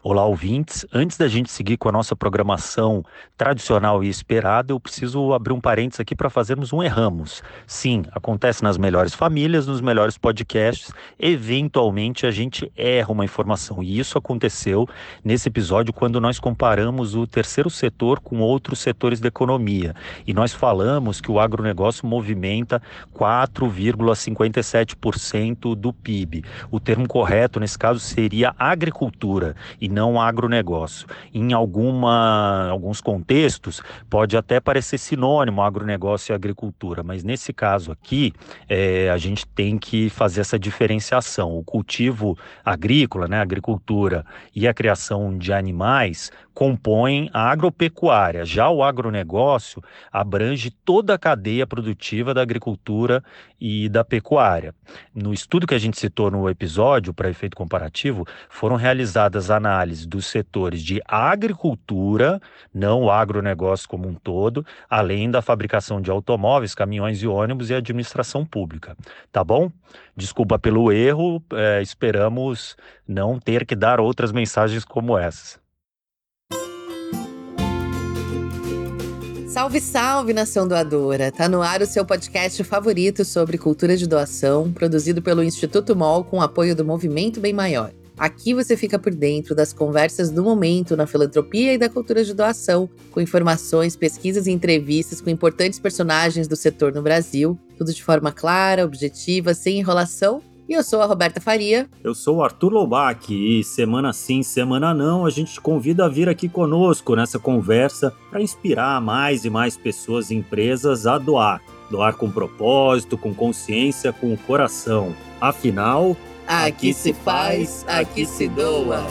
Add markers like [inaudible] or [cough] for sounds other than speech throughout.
Olá, ouvintes. Antes da gente seguir com a nossa programação tradicional e esperada, eu preciso abrir um parênteses aqui para fazermos um erramos. Sim, acontece nas melhores famílias, nos melhores podcasts. Eventualmente a gente erra uma informação. E isso aconteceu nesse episódio quando nós comparamos o terceiro setor com outros setores da economia. E nós falamos que o agronegócio movimenta 4,57% do PIB. O termo correto nesse caso seria agricultura. E não agronegócio. Em alguma, alguns contextos, pode até parecer sinônimo agronegócio e agricultura, mas nesse caso aqui, é, a gente tem que fazer essa diferenciação. O cultivo agrícola, né, a agricultura e a criação de animais compõem a agropecuária. Já o agronegócio abrange toda a cadeia produtiva da agricultura e da pecuária. No estudo que a gente citou no episódio, para efeito comparativo, foram realizadas análises dos setores de agricultura, não o agronegócio como um todo, além da fabricação de automóveis, caminhões e ônibus e administração pública. Tá bom? Desculpa pelo erro, é, esperamos não ter que dar outras mensagens como essas. Salve, salve, nação doadora! Tá no ar o seu podcast favorito sobre cultura de doação, produzido pelo Instituto MOL com apoio do Movimento Bem Maior. Aqui você fica por dentro das conversas do momento na filantropia e da cultura de doação, com informações, pesquisas e entrevistas com importantes personagens do setor no Brasil, tudo de forma clara, objetiva, sem enrolação e eu sou a Roberta Faria. Eu sou o Arthur Lobac e semana sim, semana não, a gente te convida a vir aqui conosco nessa conversa para inspirar mais e mais pessoas e empresas a doar. Doar com propósito, com consciência, com o coração. Afinal, aqui, se faz, aqui se doa.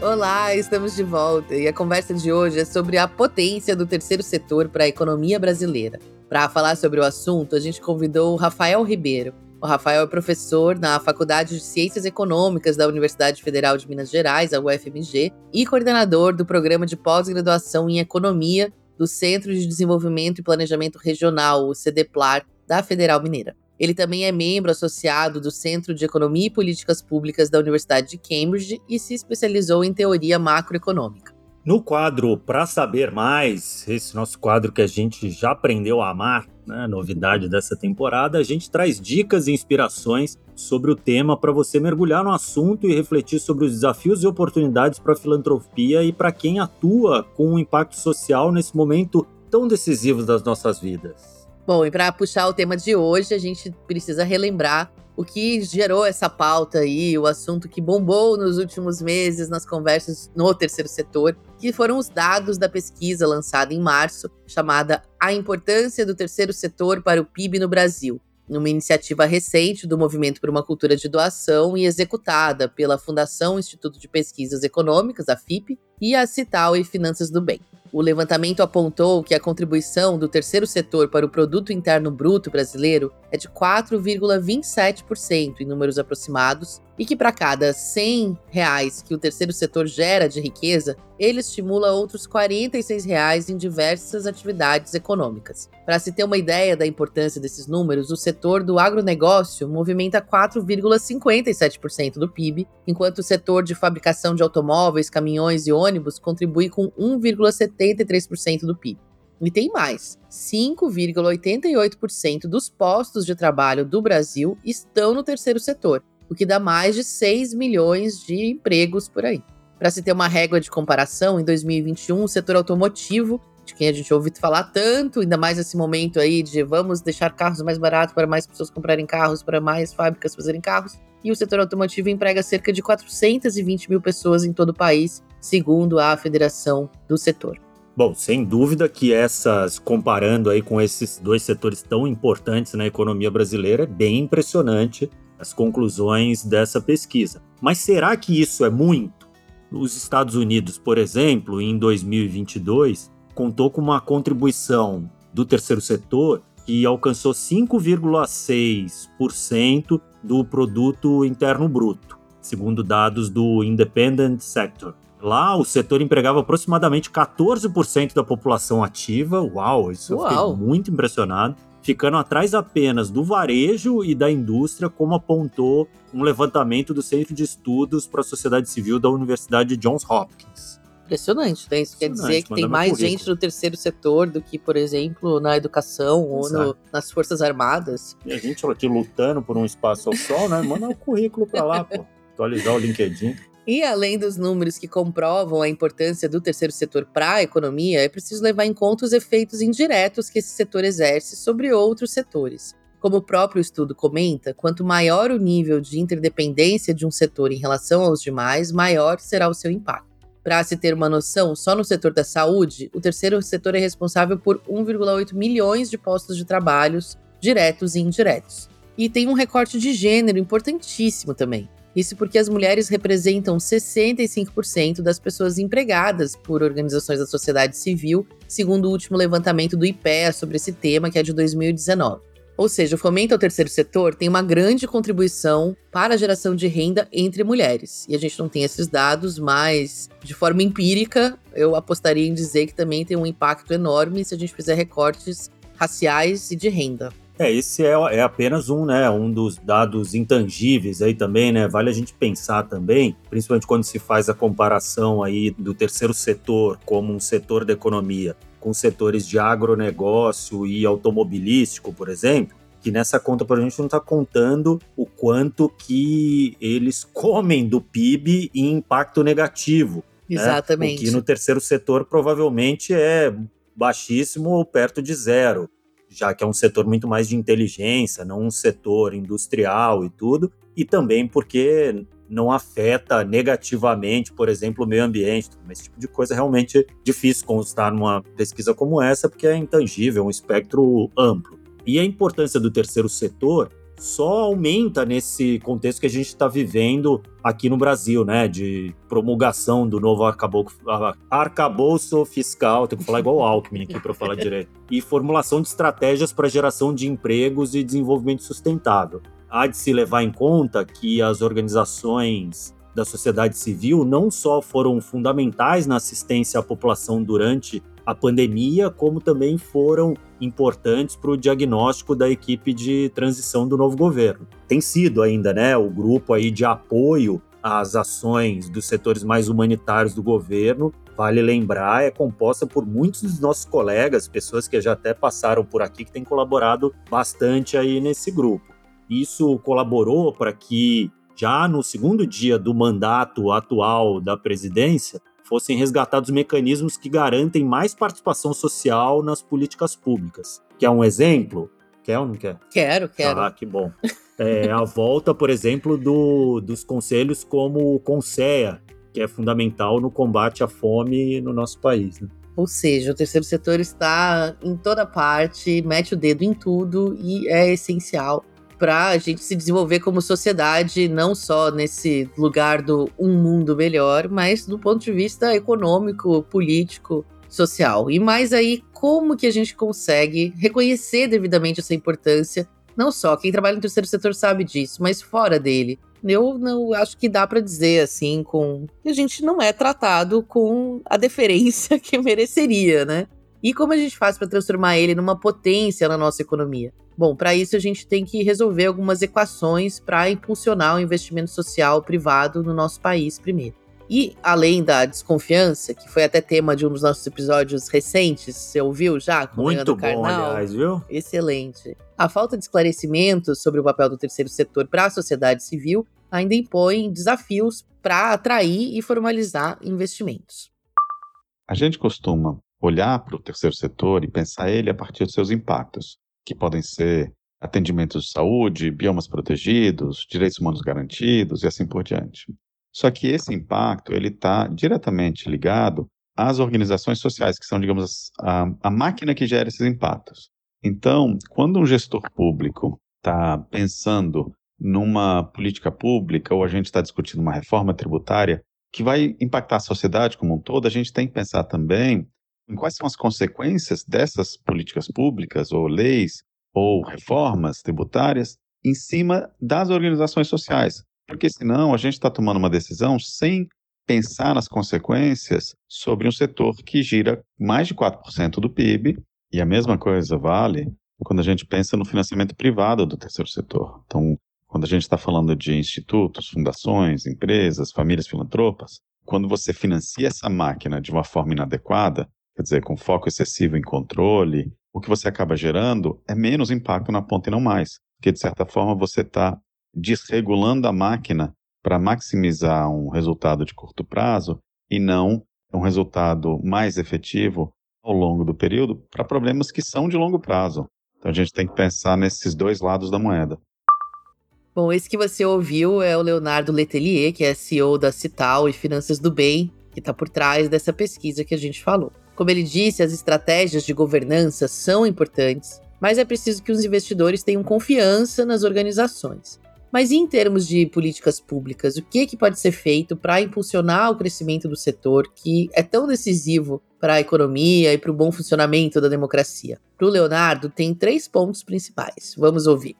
Olá, estamos de volta e a conversa de hoje é sobre a potência do terceiro setor para a economia brasileira. Para falar sobre o assunto, a gente convidou o Rafael Ribeiro. O Rafael é professor na Faculdade de Ciências Econômicas da Universidade Federal de Minas Gerais, a UFMG, e coordenador do programa de pós-graduação em Economia do Centro de Desenvolvimento e Planejamento Regional, o CDPLAR, da Federal Mineira. Ele também é membro associado do Centro de Economia e Políticas Públicas da Universidade de Cambridge e se especializou em teoria macroeconômica. No quadro Para Saber Mais, esse nosso quadro que a gente já aprendeu a amar, né, novidade dessa temporada, a gente traz dicas e inspirações sobre o tema para você mergulhar no assunto e refletir sobre os desafios e oportunidades para a filantropia e para quem atua com um impacto social nesse momento tão decisivo das nossas vidas. Bom, e para puxar o tema de hoje, a gente precisa relembrar o que gerou essa pauta aí, o assunto que bombou nos últimos meses nas conversas no terceiro setor, que foram os dados da pesquisa lançada em março, chamada A Importância do Terceiro Setor para o PIB no Brasil, numa iniciativa recente do Movimento por uma Cultura de Doação e executada pela Fundação Instituto de Pesquisas Econômicas, a FIP, e a Cital e Finanças do Bem. O levantamento apontou que a contribuição do terceiro setor para o produto interno bruto brasileiro é de 4,27% em números aproximados e que para cada 100 reais que o terceiro setor gera de riqueza, ele estimula outros 46 reais em diversas atividades econômicas. Para se ter uma ideia da importância desses números, o setor do agronegócio movimenta 4,57% do PIB, enquanto o setor de fabricação de automóveis, caminhões e ônibus contribui com 1,73% do PIB. E tem mais: 5,88% dos postos de trabalho do Brasil estão no terceiro setor, o que dá mais de 6 milhões de empregos por aí. Para se ter uma régua de comparação, em 2021, o setor automotivo, de quem a gente ouve falar tanto, ainda mais nesse momento aí de vamos deixar carros mais baratos para mais pessoas comprarem carros, para mais fábricas fazerem carros, e o setor automotivo emprega cerca de 420 mil pessoas em todo o país, segundo a Federação do Setor. Bom, sem dúvida que essas, comparando aí com esses dois setores tão importantes na economia brasileira, é bem impressionante as conclusões dessa pesquisa. Mas será que isso é muito? Os Estados Unidos, por exemplo, em 2022, contou com uma contribuição do terceiro setor que alcançou 5,6% do produto interno bruto, segundo dados do Independent Sector. Lá, o setor empregava aproximadamente 14% da população ativa. Uau, isso Uau. eu fiquei muito impressionado ficando atrás apenas do varejo e da indústria, como apontou um levantamento do Centro de Estudos para a Sociedade Civil da Universidade Johns Hopkins. Impressionante, né? Isso quer dizer que tem mais currículo. gente no terceiro setor do que, por exemplo, na educação ou no, nas Forças Armadas. E a gente aqui lutando por um espaço ao sol, né? Manda o um currículo para lá, pô. Atualizar o LinkedIn. E além dos números que comprovam a importância do terceiro setor para a economia, é preciso levar em conta os efeitos indiretos que esse setor exerce sobre outros setores. Como o próprio estudo comenta, quanto maior o nível de interdependência de um setor em relação aos demais, maior será o seu impacto. Para se ter uma noção, só no setor da saúde, o terceiro setor é responsável por 1,8 milhões de postos de trabalhos, diretos e indiretos. E tem um recorte de gênero importantíssimo também. Isso porque as mulheres representam 65% das pessoas empregadas por organizações da sociedade civil, segundo o último levantamento do IPEA sobre esse tema, que é de 2019. Ou seja, o fomento ao terceiro setor tem uma grande contribuição para a geração de renda entre mulheres. E a gente não tem esses dados, mas de forma empírica, eu apostaria em dizer que também tem um impacto enorme se a gente fizer recortes raciais e de renda. É, esse é, é, apenas um, né, um dos dados intangíveis aí também, né? Vale a gente pensar também, principalmente quando se faz a comparação aí do terceiro setor como um setor da economia com setores de agronegócio e automobilístico, por exemplo, que nessa conta para a gente não está contando o quanto que eles comem do PIB em impacto negativo. Né? Exatamente. Né? O que no terceiro setor provavelmente é baixíssimo ou perto de zero, já que é um setor muito mais de inteligência, não um setor industrial e tudo, e também porque não afeta negativamente, por exemplo, o meio ambiente. Esse tipo de coisa é realmente difícil constar numa pesquisa como essa, porque é intangível, é um espectro amplo. E a importância do terceiro setor só aumenta nesse contexto que a gente está vivendo aqui no Brasil, né? De promulgação do novo arcabouço, fiscal, tenho que falar igual o Alckmin aqui para falar direito, e formulação de estratégias para geração de empregos e desenvolvimento sustentável. Há de se levar em conta que as organizações da sociedade civil não só foram fundamentais na assistência à população durante a pandemia, como também foram importantes para o diagnóstico da equipe de transição do novo governo. Tem sido ainda, né, o grupo aí de apoio às ações dos setores mais humanitários do governo. Vale lembrar, é composta por muitos dos nossos colegas, pessoas que já até passaram por aqui, que têm colaborado bastante aí nesse grupo. Isso colaborou para que, já no segundo dia do mandato atual da presidência, fossem resgatados mecanismos que garantem mais participação social nas políticas públicas. Quer um exemplo? Quer ou não quer? Quero, quero. Ah, que bom. É, a volta, por exemplo, do, dos conselhos como o CONSEA, que é fundamental no combate à fome no nosso país. Né? Ou seja, o terceiro setor está em toda parte, mete o dedo em tudo e é essencial para a gente se desenvolver como sociedade, não só nesse lugar do um mundo melhor, mas do ponto de vista econômico, político, social. E mais aí, como que a gente consegue reconhecer devidamente essa importância? Não só quem trabalha no terceiro setor sabe disso, mas fora dele. Eu não acho que dá para dizer assim com que a gente não é tratado com a deferência [laughs] que mereceria, né? E como a gente faz para transformar ele numa potência na nossa economia? Bom, para isso a gente tem que resolver algumas equações para impulsionar o investimento social privado no nosso país primeiro. E além da desconfiança, que foi até tema de um dos nossos episódios recentes, você ouviu já? Com Muito bom, aliás, viu? Excelente. A falta de esclarecimento sobre o papel do terceiro setor para a sociedade civil ainda impõe desafios para atrair e formalizar investimentos. A gente costuma olhar para o terceiro setor e pensar ele a partir dos seus impactos, que podem ser atendimentos de saúde, biomas protegidos, direitos humanos garantidos e assim por diante. Só que esse impacto ele está diretamente ligado às organizações sociais, que são, digamos, a, a máquina que gera esses impactos. Então, quando um gestor público está pensando numa política pública ou a gente está discutindo uma reforma tributária que vai impactar a sociedade como um todo, a gente tem que pensar também quais são as consequências dessas políticas públicas, ou leis, ou reformas tributárias, em cima das organizações sociais. Porque senão a gente está tomando uma decisão sem pensar nas consequências sobre um setor que gira mais de 4% do PIB, e a mesma coisa vale quando a gente pensa no financiamento privado do terceiro setor. Então, quando a gente está falando de institutos, fundações, empresas, famílias filantropas, quando você financia essa máquina de uma forma inadequada, quer dizer, com foco excessivo em controle, o que você acaba gerando é menos impacto na ponta e não mais. Porque, de certa forma, você está desregulando a máquina para maximizar um resultado de curto prazo e não um resultado mais efetivo ao longo do período para problemas que são de longo prazo. Então a gente tem que pensar nesses dois lados da moeda. Bom, esse que você ouviu é o Leonardo Letelier, que é CEO da Cital e Finanças do Bem, que está por trás dessa pesquisa que a gente falou. Como ele disse, as estratégias de governança são importantes, mas é preciso que os investidores tenham confiança nas organizações. Mas em termos de políticas públicas, o que, que pode ser feito para impulsionar o crescimento do setor que é tão decisivo para a economia e para o bom funcionamento da democracia? Para o Leonardo, tem três pontos principais. Vamos ouvir.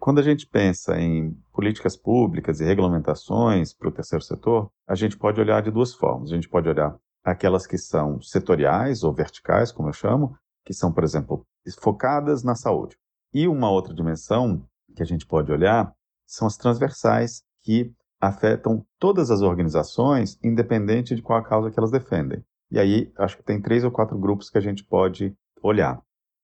Quando a gente pensa em políticas públicas e regulamentações para o terceiro setor, a gente pode olhar de duas formas. A gente pode olhar aquelas que são setoriais ou verticais, como eu chamo, que são, por exemplo, focadas na saúde. E uma outra dimensão que a gente pode olhar são as transversais, que afetam todas as organizações, independente de qual a causa que elas defendem. E aí, acho que tem três ou quatro grupos que a gente pode olhar.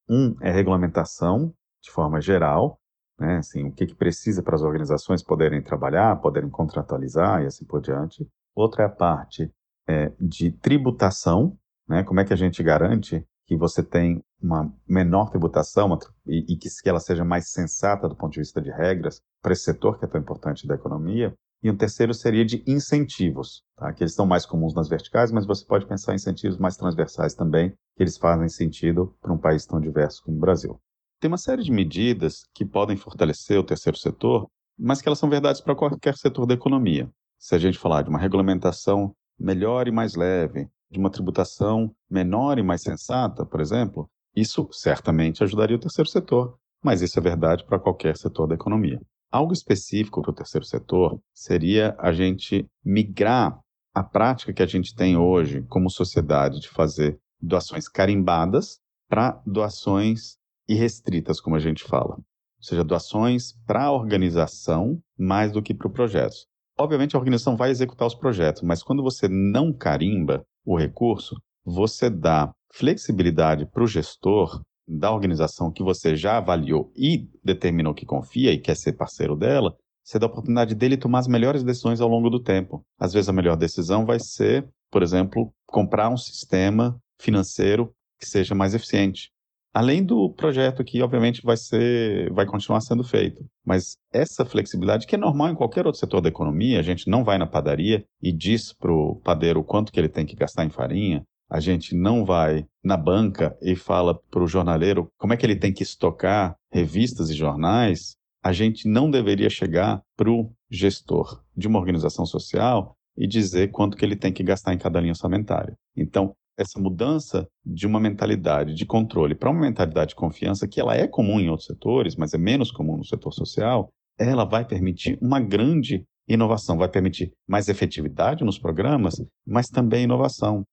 Um é regulamentação, de forma geral, né? Assim, o que, que precisa para as organizações poderem trabalhar, poderem contratualizar e assim por diante. Outra é a parte é, de tributação, né? Como é que a gente garante que você tem uma menor tributação uma, e, e que, que ela seja mais sensata do ponto de vista de regras para esse setor que é tão importante da economia. E um terceiro seria de incentivos, tá? que eles estão mais comuns nas verticais, mas você pode pensar em incentivos mais transversais também, que eles fazem sentido para um país tão diverso como o Brasil. Tem uma série de medidas que podem fortalecer o terceiro setor, mas que elas são verdades para qualquer setor da economia. Se a gente falar de uma regulamentação melhor e mais leve, de uma tributação menor e mais sensata, por exemplo, isso certamente ajudaria o terceiro setor, mas isso é verdade para qualquer setor da economia. Algo específico para o terceiro setor seria a gente migrar a prática que a gente tem hoje como sociedade de fazer doações carimbadas para doações irrestritas, como a gente fala. Ou seja, doações para a organização mais do que para o projeto. Obviamente, a organização vai executar os projetos, mas quando você não carimba o recurso, você dá flexibilidade para o gestor da organização que você já avaliou e determinou que confia e quer ser parceiro dela, você dá a oportunidade dele tomar as melhores decisões ao longo do tempo. Às vezes a melhor decisão vai ser, por exemplo, comprar um sistema financeiro que seja mais eficiente. Além do projeto que, obviamente, vai ser, vai continuar sendo feito. Mas essa flexibilidade, que é normal em qualquer outro setor da economia, a gente não vai na padaria e diz para o padeiro quanto que ele tem que gastar em farinha, a gente não vai na banca e fala para o jornaleiro como é que ele tem que estocar revistas e jornais, a gente não deveria chegar para o gestor de uma organização social e dizer quanto que ele tem que gastar em cada linha orçamentária. Então, essa mudança de uma mentalidade de controle para uma mentalidade de confiança, que ela é comum em outros setores, mas é menos comum no setor social, ela vai permitir uma grande inovação, vai permitir mais efetividade nos programas, mas também inovação.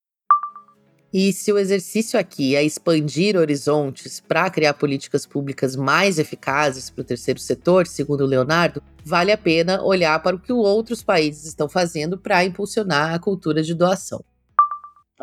E se o exercício aqui é expandir horizontes para criar políticas públicas mais eficazes para o terceiro setor, segundo o Leonardo, vale a pena olhar para o que outros países estão fazendo para impulsionar a cultura de doação.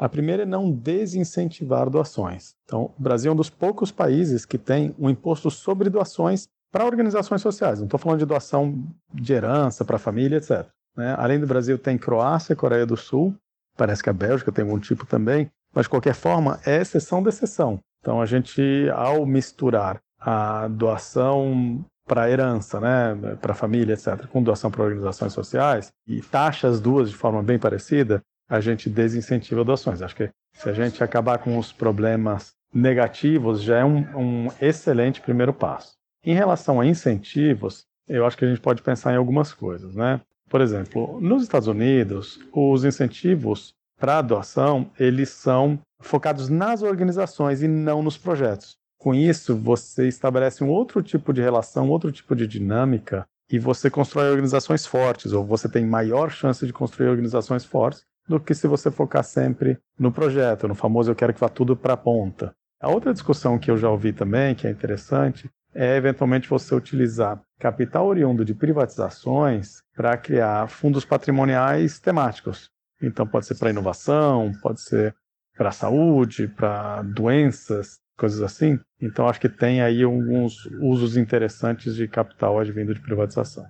A primeira é não desincentivar doações. Então, o Brasil é um dos poucos países que tem um imposto sobre doações para organizações sociais. Não estou falando de doação de herança para a família, etc. Né? Além do Brasil, tem Croácia, Coreia do Sul, parece que a Bélgica tem algum tipo também, mas de qualquer forma, é exceção da exceção. Então, a gente, ao misturar a doação para herança, né, para família, etc., com doação para organizações sociais, e taxa as duas de forma bem parecida, a gente desincentiva doações. Acho que se a gente acabar com os problemas negativos, já é um, um excelente primeiro passo. Em relação a incentivos, eu acho que a gente pode pensar em algumas coisas, né? Por exemplo, nos Estados Unidos, os incentivos para a doação, eles são focados nas organizações e não nos projetos. Com isso, você estabelece um outro tipo de relação, outro tipo de dinâmica e você constrói organizações fortes, ou você tem maior chance de construir organizações fortes do que se você focar sempre no projeto, no famoso eu quero que vá tudo para a ponta. A outra discussão que eu já ouvi também, que é interessante, é eventualmente você utilizar capital oriundo de privatizações para criar fundos patrimoniais temáticos. Então pode ser para inovação, pode ser para saúde, para doenças, coisas assim. Então acho que tem aí alguns usos interessantes de capital advindo de privatização.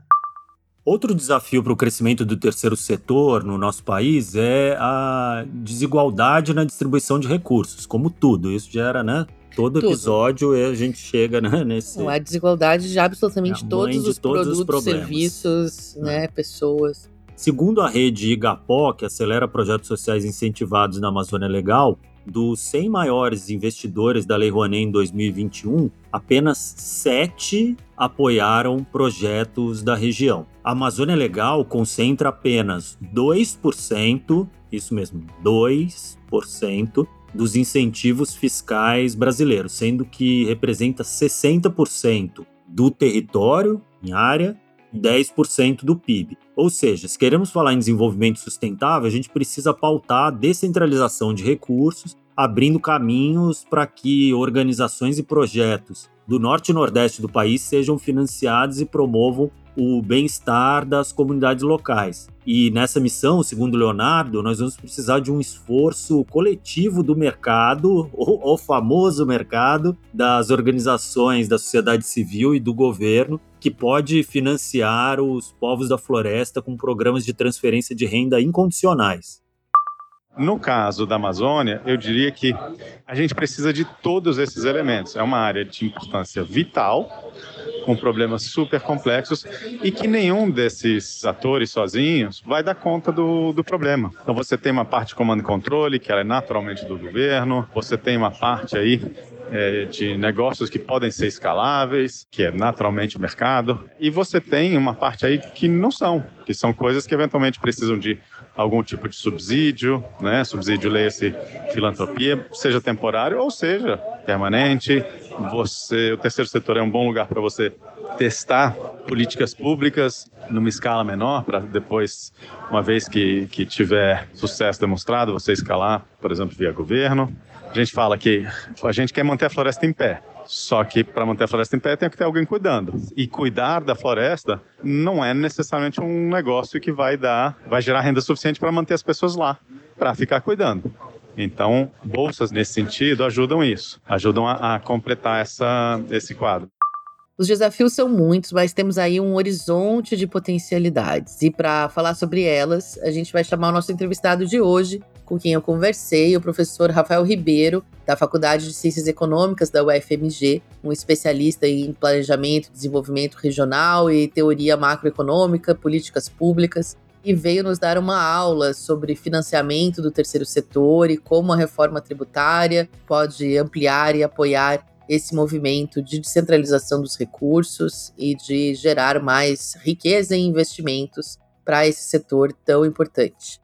Outro desafio para o crescimento do terceiro setor no nosso país é a desigualdade na distribuição de recursos, como tudo. Isso gera, né? Todo tudo. episódio a gente chega né, [laughs] nesse. A desigualdade de absolutamente é todos, os todos produtos, os serviços, é. né, pessoas. Segundo a rede Igapó, que acelera projetos sociais incentivados na Amazônia Legal, dos 100 maiores investidores da Lei Rouanet em 2021, apenas 7 apoiaram projetos da região. A Amazônia Legal concentra apenas 2%, isso mesmo, 2% dos incentivos fiscais brasileiros, sendo que representa 60% do território em área 10% do PIB. Ou seja, se queremos falar em desenvolvimento sustentável, a gente precisa pautar a descentralização de recursos, abrindo caminhos para que organizações e projetos do norte e nordeste do país sejam financiados e promovam o bem-estar das comunidades locais. E nessa missão, segundo Leonardo, nós vamos precisar de um esforço coletivo do mercado, [laughs] o, o famoso mercado, das organizações da sociedade civil e do governo, que pode financiar os povos da floresta com programas de transferência de renda incondicionais. No caso da Amazônia, eu diria que a gente precisa de todos esses elementos. É uma área de importância vital, com problemas super complexos e que nenhum desses atores sozinhos vai dar conta do, do problema. Então você tem uma parte de comando e controle, que ela é naturalmente do governo, você tem uma parte aí é, de negócios que podem ser escaláveis, que é naturalmente o mercado, e você tem uma parte aí que não são, que são coisas que eventualmente precisam de algum tipo de subsídio, né? Subsídio leia-se filantropia, seja temporário ou seja permanente. Você, o terceiro setor é um bom lugar para você testar políticas públicas numa escala menor, para depois, uma vez que, que tiver sucesso demonstrado, você escalar, por exemplo, via governo. A gente fala que a gente quer manter a floresta em pé. Só que para manter a floresta em pé tem que ter alguém cuidando. E cuidar da floresta não é necessariamente um negócio que vai dar, vai gerar renda suficiente para manter as pessoas lá, para ficar cuidando. Então, bolsas nesse sentido ajudam isso, ajudam a, a completar essa, esse quadro. Os desafios são muitos, mas temos aí um horizonte de potencialidades. E para falar sobre elas, a gente vai chamar o nosso entrevistado de hoje, com quem eu conversei, o professor Rafael Ribeiro, da Faculdade de Ciências Econômicas da UFMG, um especialista em planejamento, desenvolvimento regional e teoria macroeconômica, políticas públicas, e veio nos dar uma aula sobre financiamento do terceiro setor e como a reforma tributária pode ampliar e apoiar esse movimento de descentralização dos recursos e de gerar mais riqueza e investimentos para esse setor tão importante.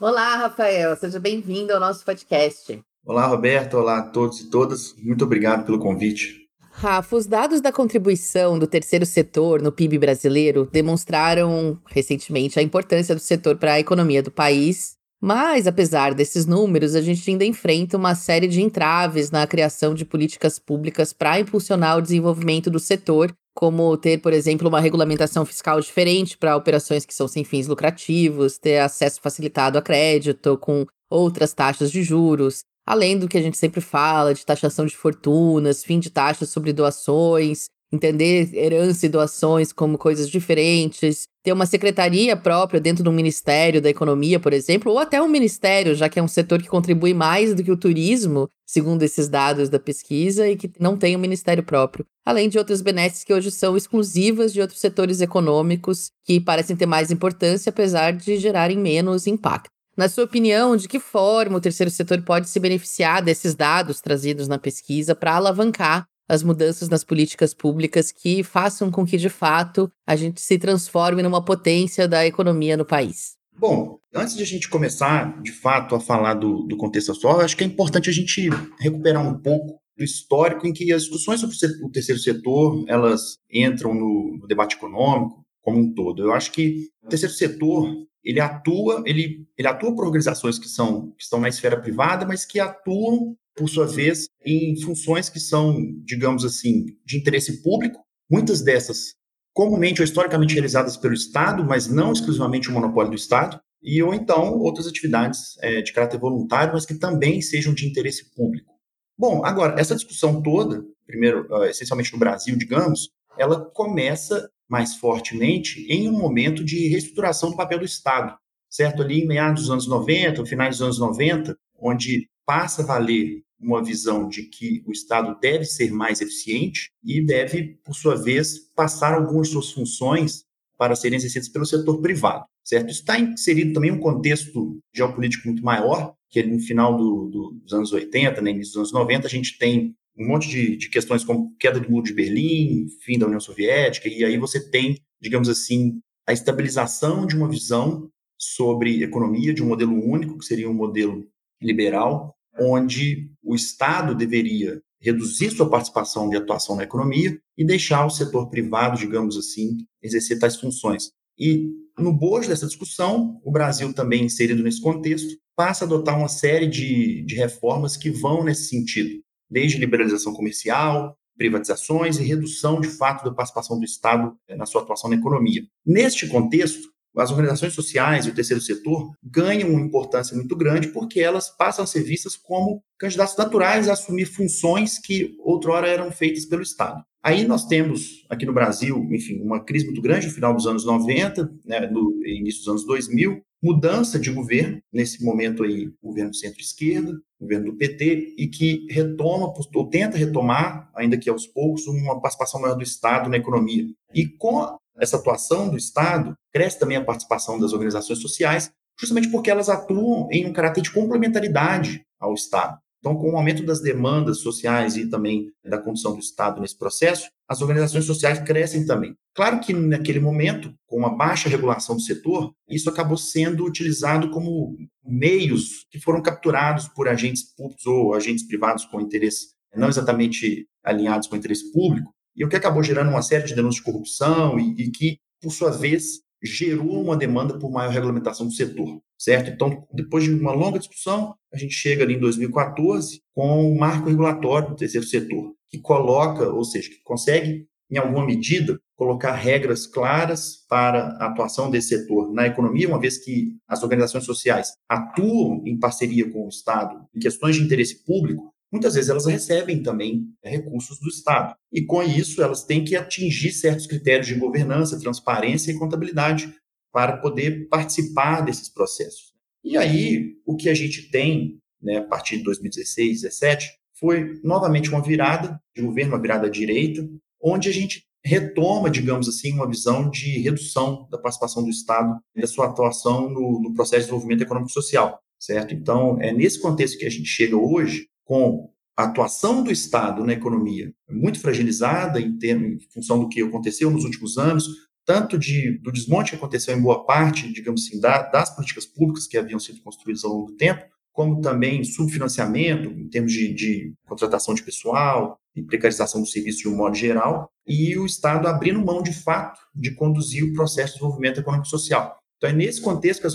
Olá, Rafael, seja bem-vindo ao nosso podcast. Olá, Roberto, olá a todos e todas. Muito obrigado pelo convite. Rafa, os dados da contribuição do terceiro setor no PIB brasileiro demonstraram recentemente a importância do setor para a economia do país. Mas, apesar desses números, a gente ainda enfrenta uma série de entraves na criação de políticas públicas para impulsionar o desenvolvimento do setor como ter, por exemplo, uma regulamentação fiscal diferente para operações que são sem fins lucrativos, ter acesso facilitado a crédito com outras taxas de juros, além do que a gente sempre fala de taxação de fortunas, fim de taxas sobre doações, entender herança e doações como coisas diferentes, ter uma secretaria própria dentro do Ministério da Economia, por exemplo, ou até um ministério, já que é um setor que contribui mais do que o turismo, segundo esses dados da pesquisa, e que não tem um ministério próprio. Além de outras benesses que hoje são exclusivas de outros setores econômicos que parecem ter mais importância, apesar de gerarem menos impacto. Na sua opinião, de que forma o terceiro setor pode se beneficiar desses dados trazidos na pesquisa para alavancar as mudanças nas políticas públicas que façam com que, de fato, a gente se transforme numa potência da economia no país? Bom, antes de a gente começar, de fato, a falar do, do contexto atual, acho que é importante a gente recuperar um pouco do histórico em que as discussões sobre o terceiro setor, elas entram no, no debate econômico, como um todo. Eu acho que o terceiro setor ele atua, ele, ele atua por organizações que são que estão na esfera privada, mas que atuam por sua vez em funções que são, digamos assim, de interesse público. Muitas dessas comumente ou historicamente realizadas pelo Estado, mas não exclusivamente o monopólio do Estado, e ou então outras atividades é, de caráter voluntário, mas que também sejam de interesse público. Bom, agora, essa discussão toda, primeiro, uh, essencialmente no Brasil, digamos, ela começa mais fortemente em um momento de reestruturação do papel do Estado, certo? Ali em meados dos anos 90, finais dos anos 90, onde passa a valer uma visão de que o Estado deve ser mais eficiente e deve, por sua vez, passar algumas suas funções para serem exercidas pelo setor privado, certo? Isso está inserido também em um contexto geopolítico muito maior, que no final do, do, dos anos 80, né, início dos anos 90, a gente tem um monte de, de, questões como queda do muro de Berlim, fim da União Soviética, e aí você tem, digamos assim, a estabilização de uma visão sobre economia, de um modelo único, que seria um modelo liberal, onde o Estado deveria reduzir sua participação de atuação na economia e deixar o setor privado, digamos assim, exercer tais funções. E no bojo dessa discussão, o Brasil também inserido nesse contexto, passa a adotar uma série de, de reformas que vão nesse sentido, desde liberalização comercial, privatizações e redução de fato da participação do Estado eh, na sua atuação na economia. Neste contexto, as organizações sociais e o terceiro setor ganham uma importância muito grande porque elas passam a ser vistas como candidatos naturais a assumir funções que outrora eram feitas pelo Estado. Aí nós temos aqui no Brasil, enfim, uma crise muito grande no final dos anos 90, né, no início dos anos 2000, mudança de governo, nesse momento aí, governo centro-esquerda, governo do PT, e que retoma, ou tenta retomar, ainda que aos poucos, uma participação maior do Estado na economia. E com essa atuação do Estado, cresce também a participação das organizações sociais, justamente porque elas atuam em um caráter de complementaridade ao Estado. Então, com o aumento das demandas sociais e também da condição do Estado nesse processo, as organizações sociais crescem também. Claro que naquele momento, com uma baixa regulação do setor, isso acabou sendo utilizado como meios que foram capturados por agentes públicos ou agentes privados com interesse não exatamente alinhados com o interesse público, e o que acabou gerando uma série de denúncias de corrupção e, e que, por sua vez, gerou uma demanda por maior regulamentação do setor, certo? Então, depois de uma longa discussão, a gente chega ali em 2014 com o marco regulatório do terceiro setor, que coloca, ou seja, que consegue, em alguma medida, colocar regras claras para a atuação desse setor na economia, uma vez que as organizações sociais atuam em parceria com o Estado em questões de interesse público, muitas vezes elas recebem também é, recursos do Estado. E com isso, elas têm que atingir certos critérios de governança, transparência e contabilidade para poder participar desses processos. E aí, o que a gente tem, né, a partir de 2016, 2017, foi novamente uma virada de governo, uma virada à direita, onde a gente retoma, digamos assim, uma visão de redução da participação do Estado e da sua atuação no, no processo de desenvolvimento econômico social, certo? Então, é nesse contexto que a gente chega hoje, com a atuação do Estado na economia muito fragilizada em, em função do que aconteceu nos últimos anos, tanto de, do desmonte que aconteceu em boa parte, digamos assim, da, das políticas públicas que haviam sido construídas ao longo do tempo, como também subfinanciamento em termos de, de contratação de pessoal e precarização do serviço de um modo geral, e o Estado abrindo mão de fato de conduzir o processo de desenvolvimento econômico e social. Então é nesse contexto que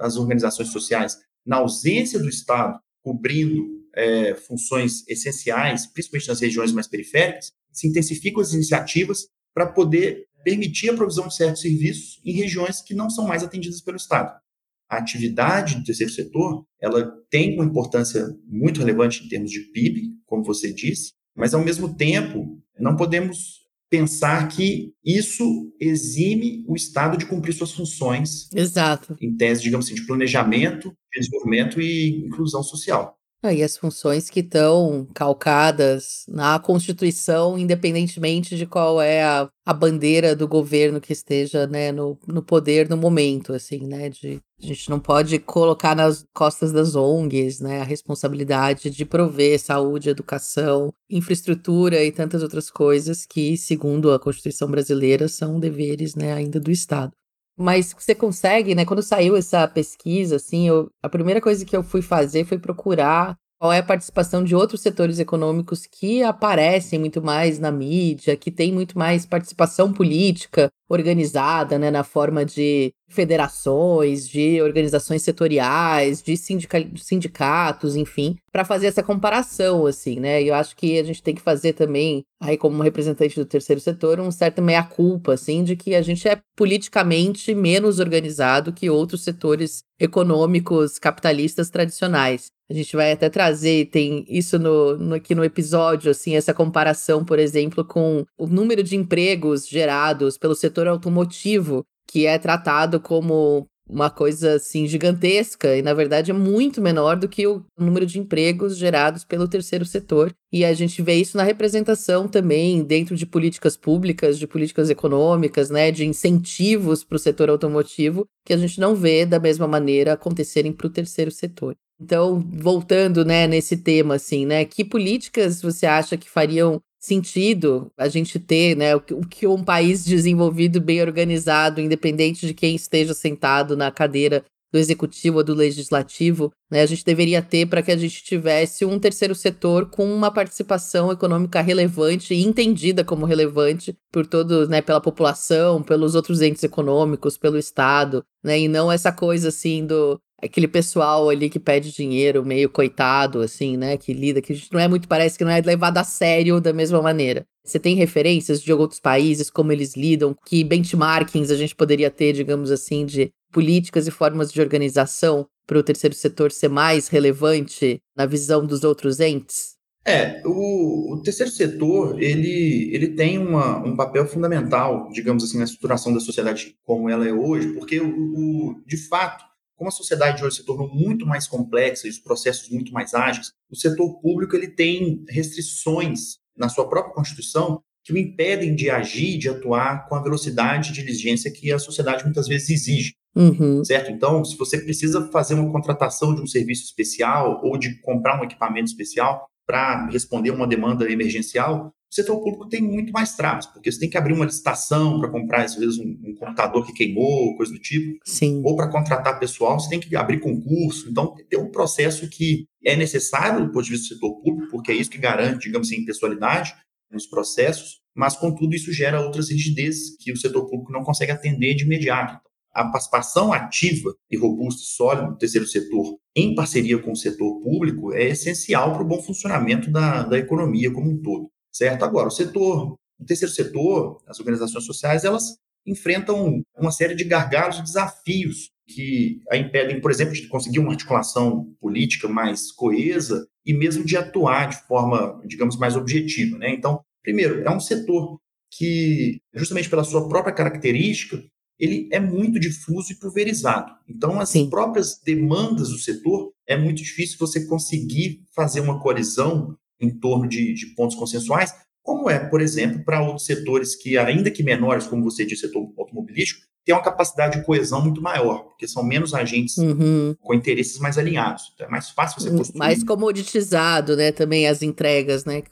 as organizações sociais, na ausência do Estado, cobrindo é, funções essenciais, principalmente nas regiões mais periféricas, se intensificam as iniciativas para poder permitir a provisão de certos serviços em regiões que não são mais atendidas pelo Estado. A atividade do terceiro setor, ela tem uma importância muito relevante em termos de PIB, como você disse, mas ao mesmo tempo não podemos pensar que isso exime o Estado de cumprir suas funções. Exato. Em tese, digamos assim, de planejamento, de desenvolvimento e inclusão social. Ah, e as funções que estão calcadas na Constituição, independentemente de qual é a, a bandeira do governo que esteja né, no, no poder no momento, assim, né? De, a gente não pode colocar nas costas das ONGs né, a responsabilidade de prover saúde, educação, infraestrutura e tantas outras coisas que, segundo a Constituição brasileira, são deveres né, ainda do Estado. Mas você consegue, né? Quando saiu essa pesquisa, assim, eu, a primeira coisa que eu fui fazer foi procurar qual é a participação de outros setores econômicos que aparecem muito mais na mídia, que tem muito mais participação política organizada, né, na forma de federações, de organizações setoriais, de sindicatos, enfim, para fazer essa comparação, assim, né? E eu acho que a gente tem que fazer também, aí como representante do terceiro setor, um certo meia-culpa, assim, de que a gente é politicamente menos organizado que outros setores econômicos capitalistas tradicionais. A gente vai até trazer, tem isso no, no, aqui no episódio, assim, essa comparação, por exemplo, com o número de empregos gerados pelo setor automotivo, que é tratado como uma coisa assim gigantesca e na verdade é muito menor do que o número de empregos gerados pelo terceiro setor e a gente vê isso na representação também dentro de políticas públicas, de políticas econômicas, né, de incentivos para o setor automotivo que a gente não vê da mesma maneira acontecerem para o terceiro setor. Então, voltando, né, nesse tema, assim, né, que políticas você acha que fariam sentido a gente ter, né, o que um país desenvolvido, bem organizado, independente de quem esteja sentado na cadeira do executivo ou do legislativo, né, a gente deveria ter para que a gente tivesse um terceiro setor com uma participação econômica relevante e entendida como relevante por todos, né, pela população, pelos outros entes econômicos, pelo Estado, né, e não essa coisa assim do aquele pessoal ali que pede dinheiro, meio coitado, assim, né? Que lida, que a gente não é muito, parece que não é levado a sério da mesma maneira. Você tem referências de outros países, como eles lidam, que benchmarkings a gente poderia ter, digamos assim, de políticas e formas de organização para o terceiro setor ser mais relevante na visão dos outros entes? É, o, o terceiro setor, ele, ele tem uma, um papel fundamental, digamos assim, na estruturação da sociedade como ela é hoje, porque, o, o de fato, como a sociedade hoje se tornou muito mais complexa e os processos muito mais ágeis, o setor público ele tem restrições na sua própria Constituição que o impedem de agir, de atuar com a velocidade de diligência que a sociedade muitas vezes exige. Uhum. Certo? Então, se você precisa fazer uma contratação de um serviço especial ou de comprar um equipamento especial para responder uma demanda emergencial, o setor público tem muito mais travas, porque você tem que abrir uma licitação para comprar, às vezes, um, um, computador que queimou, coisa do tipo. Sim. Ou para contratar pessoal, você tem que abrir concurso. Então, tem um processo que é necessário do ponto de vista do setor público, porque é isso que garante, digamos assim, pessoalidade nos processos, mas, contudo, isso gera outras rigidezes que o setor público não consegue atender de imediato. A participação ativa e robusta e sólida do terceiro setor, em parceria com o setor público, é essencial para o bom funcionamento da, da economia como um todo certo? Agora, o setor, o terceiro setor, as organizações sociais, elas enfrentam uma série de gargalos e desafios que a impedem, por exemplo, de conseguir uma articulação política mais coesa e mesmo de atuar de forma, digamos, mais objetiva. Né? Então, primeiro, é um setor que, justamente pela sua própria característica, ele é muito difuso e pulverizado. Então, as Sim. próprias demandas do setor, é muito difícil você conseguir fazer uma coalizão em torno de, de pontos consensuais, como é, por exemplo, para outros setores que, ainda que menores, como você disse, setor automobilístico, tem uma capacidade de coesão muito maior, porque são menos agentes uhum. com interesses mais alinhados. Então é mais fácil você hum, construir. Mais comoditizado, né? Também as entregas, né?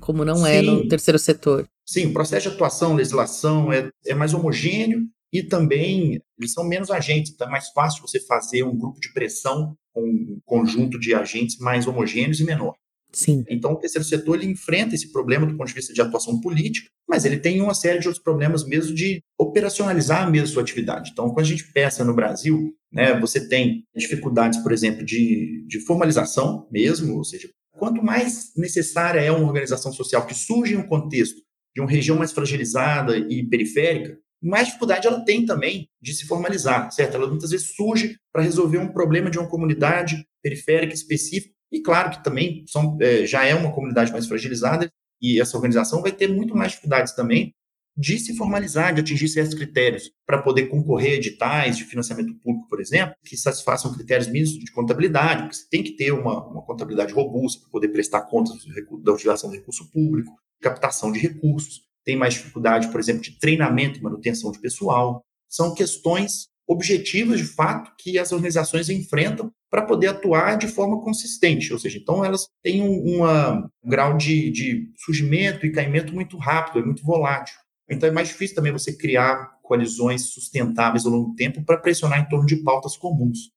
Como não é no terceiro setor. Sim, o processo de atuação, legislação é, é mais homogêneo e também eles são menos agentes, então é mais fácil você fazer um grupo de pressão com um conjunto de agentes mais homogêneos e menor. Sim. Então, o terceiro setor ele enfrenta esse problema do ponto de vista de atuação política, mas ele tem uma série de outros problemas mesmo de operacionalizar mesmo sua atividade. Então, quando a gente pensa no Brasil, né, você tem dificuldades, por exemplo, de, de formalização mesmo, ou seja, quanto mais necessária é uma organização social que surge em um contexto de uma região mais fragilizada e periférica, mais dificuldade ela tem também de se formalizar, certo? Ela muitas vezes surge para resolver um problema de uma comunidade periférica específica e claro que também são, é, já é uma comunidade mais fragilizada e essa organização vai ter muito mais dificuldades também de se formalizar, de atingir certos critérios para poder concorrer a editais de financiamento público, por exemplo, que satisfaçam critérios mínimos de contabilidade, porque você tem que ter uma, uma contabilidade robusta para poder prestar contas da utilização do recurso público, captação de recursos. Tem mais dificuldade, por exemplo, de treinamento e manutenção de pessoal. São questões objetivas, de fato, que as organizações enfrentam para poder atuar de forma consistente. Ou seja, então elas têm um, uma, um grau de, de surgimento e caimento muito rápido, é muito volátil. Então é mais difícil também você criar coalizões sustentáveis ao longo do tempo para pressionar em torno de pautas comuns.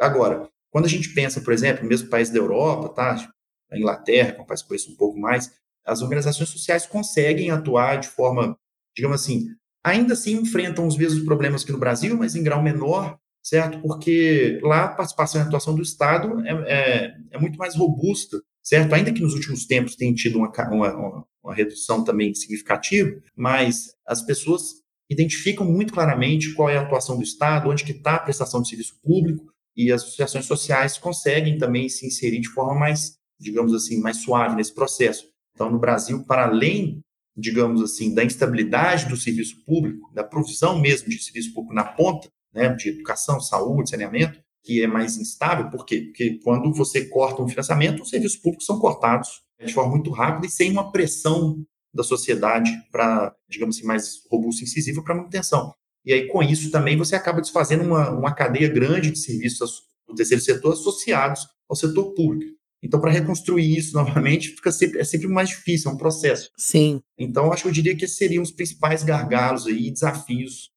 Agora, quando a gente pensa, por exemplo, mesmo país da Europa, tá? na Inglaterra, que é um país que conheço um pouco mais, as organizações sociais conseguem atuar de forma, digamos assim, ainda assim enfrentam os mesmos problemas que no Brasil, mas em grau menor, certo? Porque lá a participação e a atuação do Estado é, é, é muito mais robusta, certo? Ainda que nos últimos tempos tenha tido uma, uma, uma redução também significativa, mas as pessoas identificam muito claramente qual é a atuação do Estado, onde que está a prestação de serviço público, e as associações sociais conseguem também se inserir de forma mais, digamos assim, mais suave nesse processo. Então, no Brasil, para além, digamos assim, da instabilidade do serviço público, da provisão mesmo de serviço público na ponta, né, de educação, saúde, saneamento, que é mais instável, por quê? Porque quando você corta um financiamento, os serviços públicos são cortados de forma muito rápida e sem uma pressão da sociedade para, digamos assim, mais robusta e incisiva para manutenção. E aí, com isso, também você acaba desfazendo uma, uma cadeia grande de serviços do terceiro setor associados ao setor público. Então, para reconstruir isso novamente, fica sempre, é sempre mais difícil, é um processo. Sim. Então, acho que eu diria que esses seriam os principais gargalos aí, desafios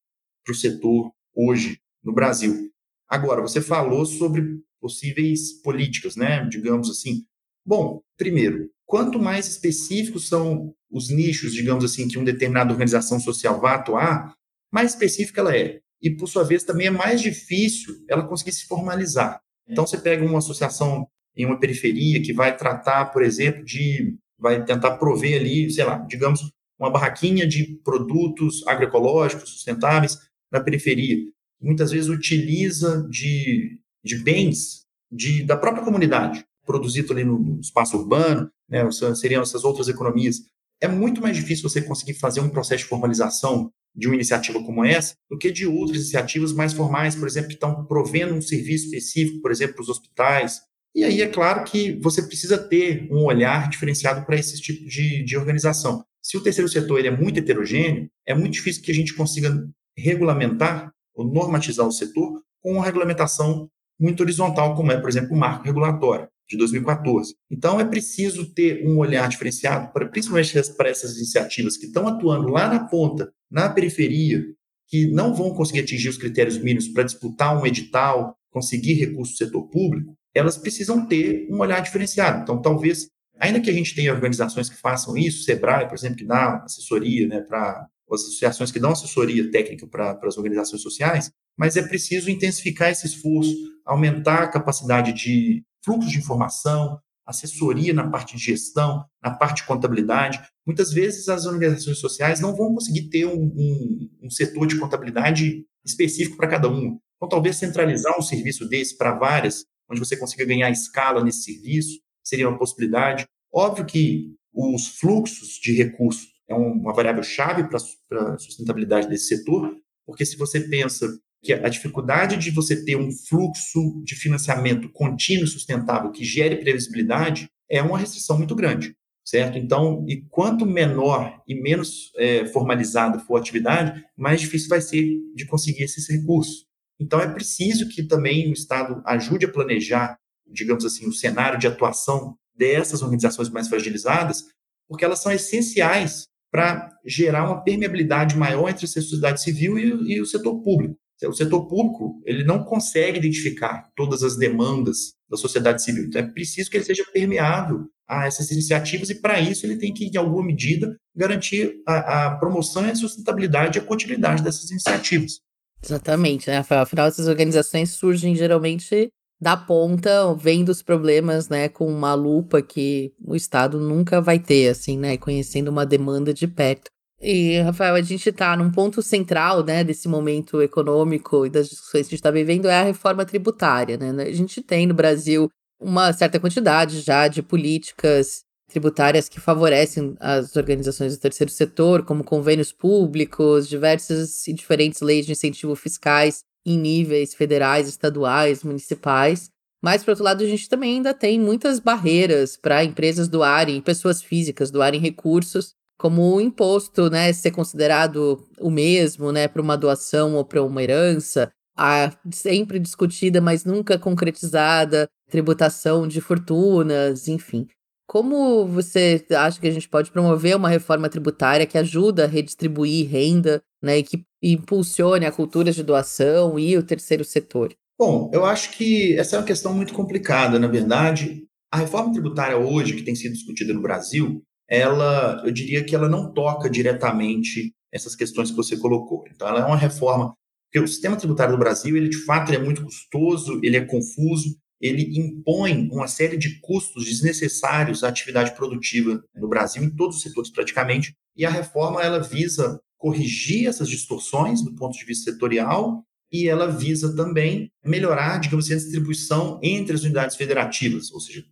para o setor hoje no Brasil. Agora, você falou sobre possíveis políticas, né? Digamos assim. Bom, primeiro, quanto mais específicos são os nichos, digamos assim, que uma determinada organização social vai atuar, mais específica ela é. E, por sua vez, também é mais difícil ela conseguir se formalizar. Então, você pega uma associação em uma periferia que vai tratar, por exemplo, de. vai tentar prover ali, sei lá, digamos, uma barraquinha de produtos agroecológicos sustentáveis na periferia. Muitas vezes utiliza de, de bens de, da própria comunidade, produzido ali no espaço urbano, né, seriam essas outras economias. É muito mais difícil você conseguir fazer um processo de formalização de uma iniciativa como essa do que de outras iniciativas mais formais, por exemplo, que estão provendo um serviço específico, por exemplo, para os hospitais. E aí é claro que você precisa ter um olhar diferenciado para esse tipo de, de organização. Se o terceiro setor ele é muito heterogêneo, é muito difícil que a gente consiga regulamentar ou normatizar o setor com uma regulamentação muito horizontal, como é, por exemplo, o marco regulatório de 2014. Então, é preciso ter um olhar diferenciado, para, principalmente para essas iniciativas que estão atuando lá na ponta, na periferia, que não vão conseguir atingir os critérios mínimos para disputar um edital, conseguir recurso do setor público, elas precisam ter um olhar diferenciado. Então, talvez, ainda que a gente tenha organizações que façam isso, Sebrae, por exemplo, que dá assessoria né, para as associações que dão assessoria técnica para, as organizações sociais, mas é preciso intensificar esse esforço, aumentar a capacidade de fluxo de informação, assessoria na parte de gestão, na parte de contabilidade. Muitas vezes as organizações sociais não vão conseguir ter um, um, um setor de contabilidade específico para cada uma. Então, talvez centralizar um serviço desse para várias, onde você consiga ganhar escala nesse serviço, seria uma possibilidade. Óbvio que os fluxos de recursos é uma variável chave para a sustentabilidade desse setor, porque se você pensa que a dificuldade de você ter um fluxo de financiamento contínuo e sustentável que gere previsibilidade é uma restrição muito grande, certo? Então, e quanto menor e menos é, formalizada for a atividade, mais difícil vai ser de conseguir esses recursos. Então, é preciso que também o Estado ajude a planejar, digamos assim, o cenário de atuação dessas organizações mais fragilizadas, porque elas são essenciais para gerar uma permeabilidade maior entre a sociedade civil e, e o setor público. O setor público ele não consegue identificar todas as demandas da sociedade civil. Então, é preciso que ele seja permeável a essas iniciativas e, para isso, ele tem que, em alguma medida, garantir a, a promoção e a sustentabilidade e a continuidade dessas iniciativas. Exatamente, né? Afinal, essas organizações surgem geralmente da ponta, vendo os problemas, né, com uma lupa que o Estado nunca vai ter, assim, né, conhecendo uma demanda de perto. E, Rafael, a gente está num ponto central, né, desse momento econômico e das discussões que a gente está vivendo é a reforma tributária, né? A gente tem no Brasil uma certa quantidade já de políticas tributárias que favorecem as organizações do terceiro setor, como convênios públicos, diversas e diferentes leis de incentivo fiscais em níveis federais, estaduais, municipais. Mas, por outro lado, a gente também ainda tem muitas barreiras para empresas doarem, pessoas físicas doarem recursos como o imposto, né, ser considerado o mesmo, né, para uma doação ou para uma herança, a sempre discutida, mas nunca concretizada, tributação de fortunas, enfim. Como você acha que a gente pode promover uma reforma tributária que ajuda a redistribuir renda, né, e que impulsione a cultura de doação e o terceiro setor? Bom, eu acho que essa é uma questão muito complicada, na verdade, A reforma tributária hoje, que tem sido discutida no Brasil, ela, eu diria que ela não toca diretamente essas questões que você colocou. Então, ela é uma reforma, porque o sistema tributário do Brasil, ele de fato ele é muito custoso, ele é confuso, ele impõe uma série de custos desnecessários à atividade produtiva no Brasil, em todos os setores praticamente, e a reforma ela visa corrigir essas distorções do ponto de vista setorial e ela visa também melhorar, digamos assim, a distribuição entre as unidades federativas, ou seja,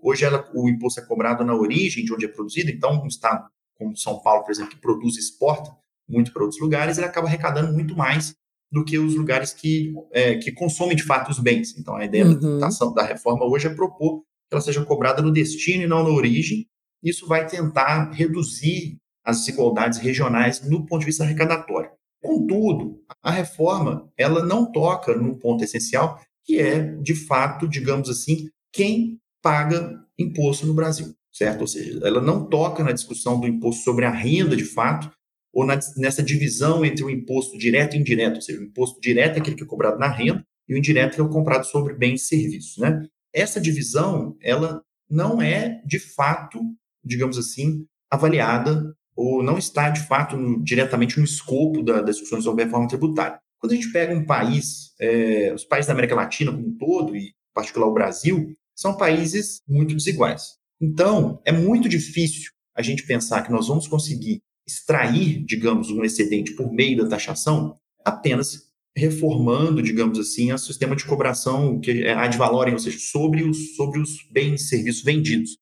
hoje ela, o imposto é cobrado na origem de onde é produzido, então um estado como São Paulo, por exemplo, que produz e exporta muito para outros lugares, ele acaba arrecadando muito mais do que os lugares que, é, que consomem de fato os bens. Então, a ideia uhum. da, da reforma hoje é propor que ela seja cobrada no destino e não na origem. Isso vai tentar reduzir as desigualdades regionais no ponto de vista arrecadatório. Contudo, a reforma ela não toca no ponto essencial, que é, de fato, digamos assim, quem paga imposto no Brasil, certo? Ou seja, ela não toca na discussão do imposto sobre a renda, de fato, ou na, nessa divisão entre o imposto direto e indireto, ou seja, o imposto direto é aquele que é cobrado na renda e o indireto é o comprado sobre bens e serviços, né? Essa divisão, ela não é, de fato, digamos assim, avaliada ou não está, de fato, no, diretamente no escopo da, das discussões sobre reforma tributária. Quando a gente pega um país, é, os países da América Latina como um todo, e em particular o Brasil, são países muito desiguais. Então, é muito difícil a gente pensar que nós vamos conseguir extrair, digamos, um excedente por meio da taxação apenas reformando, digamos assim, o sistema de cobração que é ad valorem, ou seja, sobre os, sobre os bens e serviços vendidos.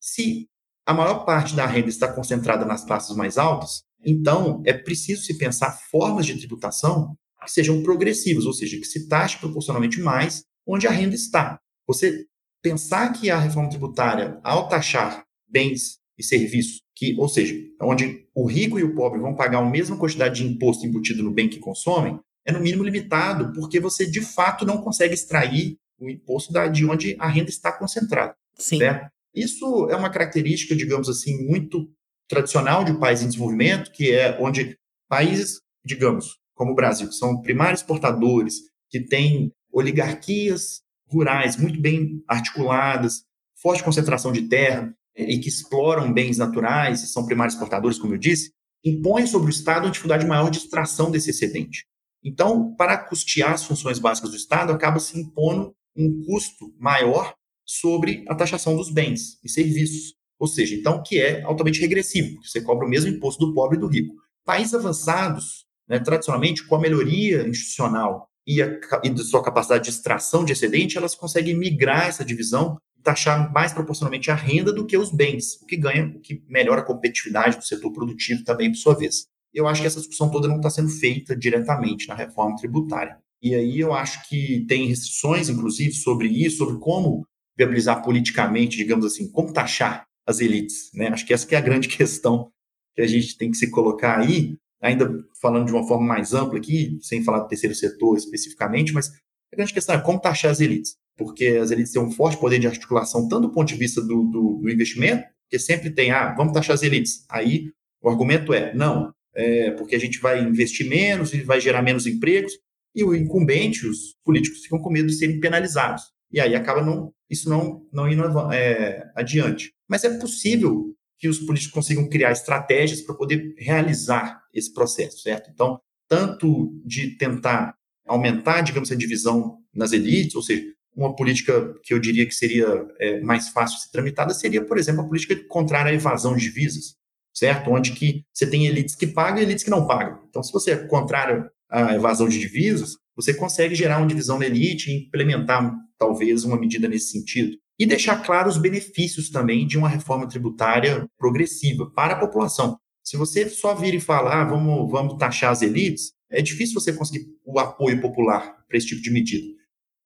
Se a maior parte da renda está concentrada nas classes mais altas, então é preciso se pensar formas de tributação que sejam progressivas, ou seja, que se taxe proporcionalmente mais onde a renda está. Você pensar que a reforma tributária, ao taxar bens e serviços, que, ou seja, onde o rico e o pobre vão pagar a mesma quantidade de imposto embutido no bem que consomem, é no mínimo limitado, porque você de fato não consegue extrair o imposto da, de onde a renda está concentrada. Sim. Certo? Isso é uma característica, digamos assim, muito tradicional de um país em desenvolvimento, que é onde países, digamos, como o Brasil, que são primários exportadores, que têm oligarquias rurais muito bem articuladas, forte concentração de terra, e que exploram bens naturais e são primários exportadores, como eu disse, impõem sobre o Estado uma dificuldade maior de extração desse excedente. Então, para custear as funções básicas do Estado, acaba se impondo um custo maior sobre a taxação dos bens e serviços. Ou seja, então, que é altamente regressivo, você cobra o mesmo imposto do pobre e do rico. Países avançados, né, tradicionalmente, com a melhoria institucional e, a, e da sua capacidade de extração de excedente, elas conseguem migrar essa divisão taxar mais proporcionalmente a renda do que os bens, o que ganha, o que melhora a competitividade do setor produtivo também, por sua vez. Eu acho que essa discussão toda não está sendo feita diretamente na reforma tributária. E aí eu acho que tem restrições, inclusive, sobre isso, sobre como viabilizar politicamente, digamos assim, como taxar as elites. Né? Acho que essa que é a grande [laughs] questão que a gente tem que se colocar aí, ainda falando de uma forma mais ampla aqui, sem falar do terceiro setor especificamente, mas a grande questão é como taxar as elites porque as elites têm um forte poder de articulação, tanto do ponto de vista do, do, do investimento, que sempre tem, ah, vamos taxar as elites. Aí o argumento é, não, é porque a gente vai investir menos e vai gerar menos empregos, e o incumbente, os políticos, ficam com medo de serem penalizados. E aí acaba não, isso não, não indo é, adiante. Mas é possível que os políticos consigam criar estratégias para poder realizar esse processo, certo? Então, tanto de tentar aumentar, digamos, a divisão nas elites, ou seja, uma política que eu diria que seria é, mais fácil ser tramitada seria, por exemplo, a política contrária à evasão de divisas, certo? Onde que você tem elites que pagam e elites que não pagam. Então, se você é contrário à evasão de divisas, você consegue gerar uma divisão da elite e implementar, talvez, uma medida nesse sentido. E deixar claro os benefícios também de uma reforma tributária progressiva para a população. Se você só vir e falar, ah, vamos, vamos taxar as elites, é difícil você conseguir o apoio popular para esse tipo de medida.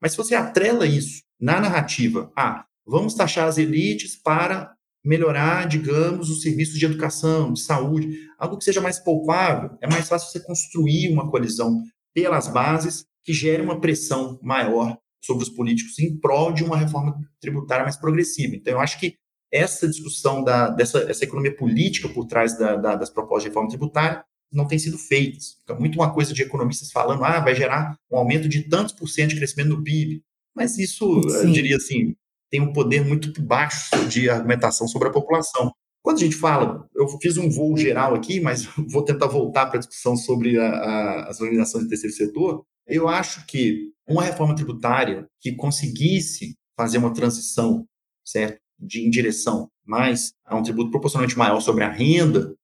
Mas se você atrela isso na narrativa, ah, vamos taxar as elites para melhorar, digamos, os serviços de educação, de saúde, algo que seja mais poupável, é mais fácil você construir uma coalizão pelas bases que gere uma pressão maior sobre os políticos em prol de uma reforma tributária mais progressiva. Então, eu acho que essa discussão da, dessa essa economia política por trás da, da, das propostas de reforma tributária não têm sido feitas. Fica muito uma coisa de economistas falando, ah, vai gerar um aumento de tantos por cento de crescimento no PIB. Mas isso, Sim. eu diria assim, tem um poder muito baixo de argumentação sobre a população. Quando a gente fala, eu fiz um voo geral aqui, mas [laughs] vou tentar voltar para a discussão sobre a, a, as organizações do terceiro setor. Eu acho que uma reforma tributária que conseguisse fazer uma transição, certo, de em direção mais a um tributo proporcionalmente maior sobre a renda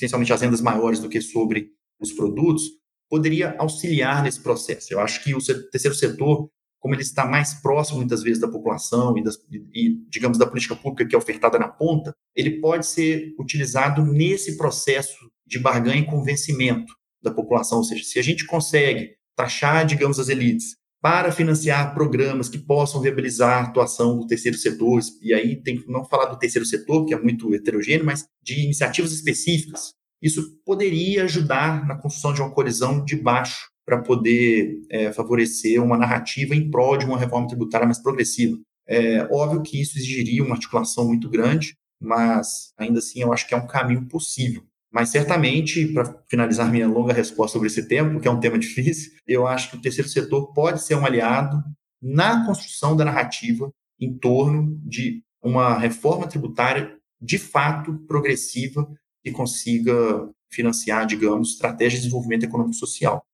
essencialmente as rendas maiores do que sobre os produtos, poderia auxiliar nesse processo. Eu acho que o terceiro setor como ele está mais próximo muitas vezes da população e, das, e, digamos, da política pública que é ofertada na ponta, ele pode ser utilizado nesse processo de barganha e convencimento da população. Ou seja, se a gente consegue taxar, digamos, as elites para financiar programas que possam viabilizar a atuação do terceiro setor, e aí tem que não falar do terceiro setor, que é muito heterogêneo, mas de iniciativas específicas, isso poderia ajudar na construção de uma colisão de baixo para poder é, favorecer uma narrativa em prol de uma reforma tributária mais progressiva. É óbvio que isso exigiria uma articulação muito grande, mas ainda assim eu acho que é um caminho possível. Mas certamente, para finalizar minha longa resposta sobre esse tema, porque é um tema difícil, eu acho que o terceiro setor pode ser um aliado na construção da narrativa em torno de uma reforma tributária de fato progressiva que consiga financiar, digamos, estratégias de desenvolvimento econômico social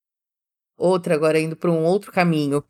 outra agora indo para um outro caminho.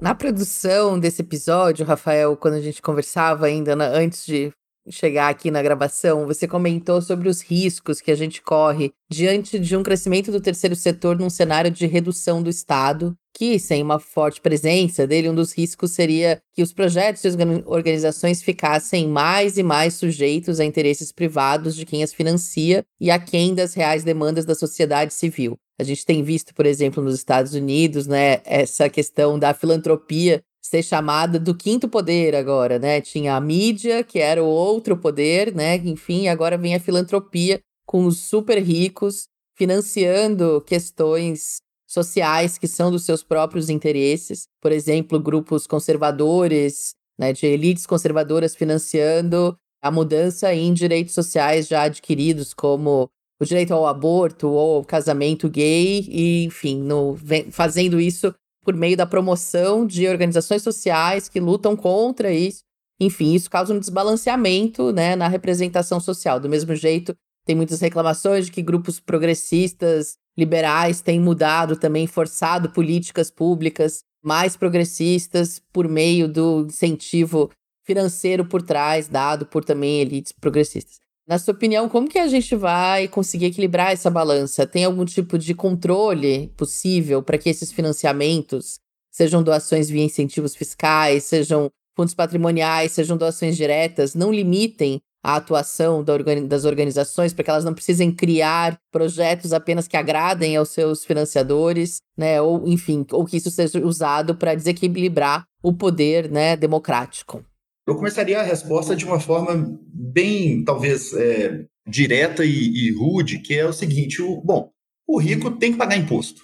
Na produção desse episódio, Rafael, quando a gente conversava ainda na, antes de chegar aqui na gravação, você comentou sobre os riscos que a gente corre diante de um crescimento do terceiro setor num cenário de redução do Estado, que, sem uma forte presença dele, um dos riscos seria que os projetos e as organizações ficassem mais e mais sujeitos a interesses privados de quem as financia e a quem das reais demandas da sociedade civil. A gente tem visto, por exemplo, nos Estados Unidos, né, essa questão da filantropia ser chamada do quinto poder agora, né? Tinha a mídia, que era o outro poder, né? Enfim, agora vem a filantropia com os super ricos financiando questões sociais que são dos seus próprios interesses. Por exemplo, grupos conservadores, né, de elites conservadoras financiando a mudança em direitos sociais já adquiridos, como o direito ao aborto ou ao casamento gay, e, enfim, no, fazendo isso por meio da promoção de organizações sociais que lutam contra isso. Enfim, isso causa um desbalanceamento né, na representação social. Do mesmo jeito, tem muitas reclamações de que grupos progressistas, liberais, têm mudado também, forçado políticas públicas mais progressistas por meio do incentivo financeiro por trás, dado por também elites progressistas. Na sua opinião, como que a gente vai conseguir equilibrar essa balança? Tem algum tipo de controle possível para que esses financiamentos, sejam doações via incentivos fiscais, sejam fundos patrimoniais, sejam doações diretas, não limitem a atuação das organizações para que elas não precisem criar projetos apenas que agradem aos seus financiadores, né? Ou, enfim, ou que isso seja usado para desequilibrar o poder né, democrático. Eu começaria a resposta de uma forma bem, talvez, é, direta e, e, rude, que é o seguinte: o, bom, o rico tem que pagar imposto.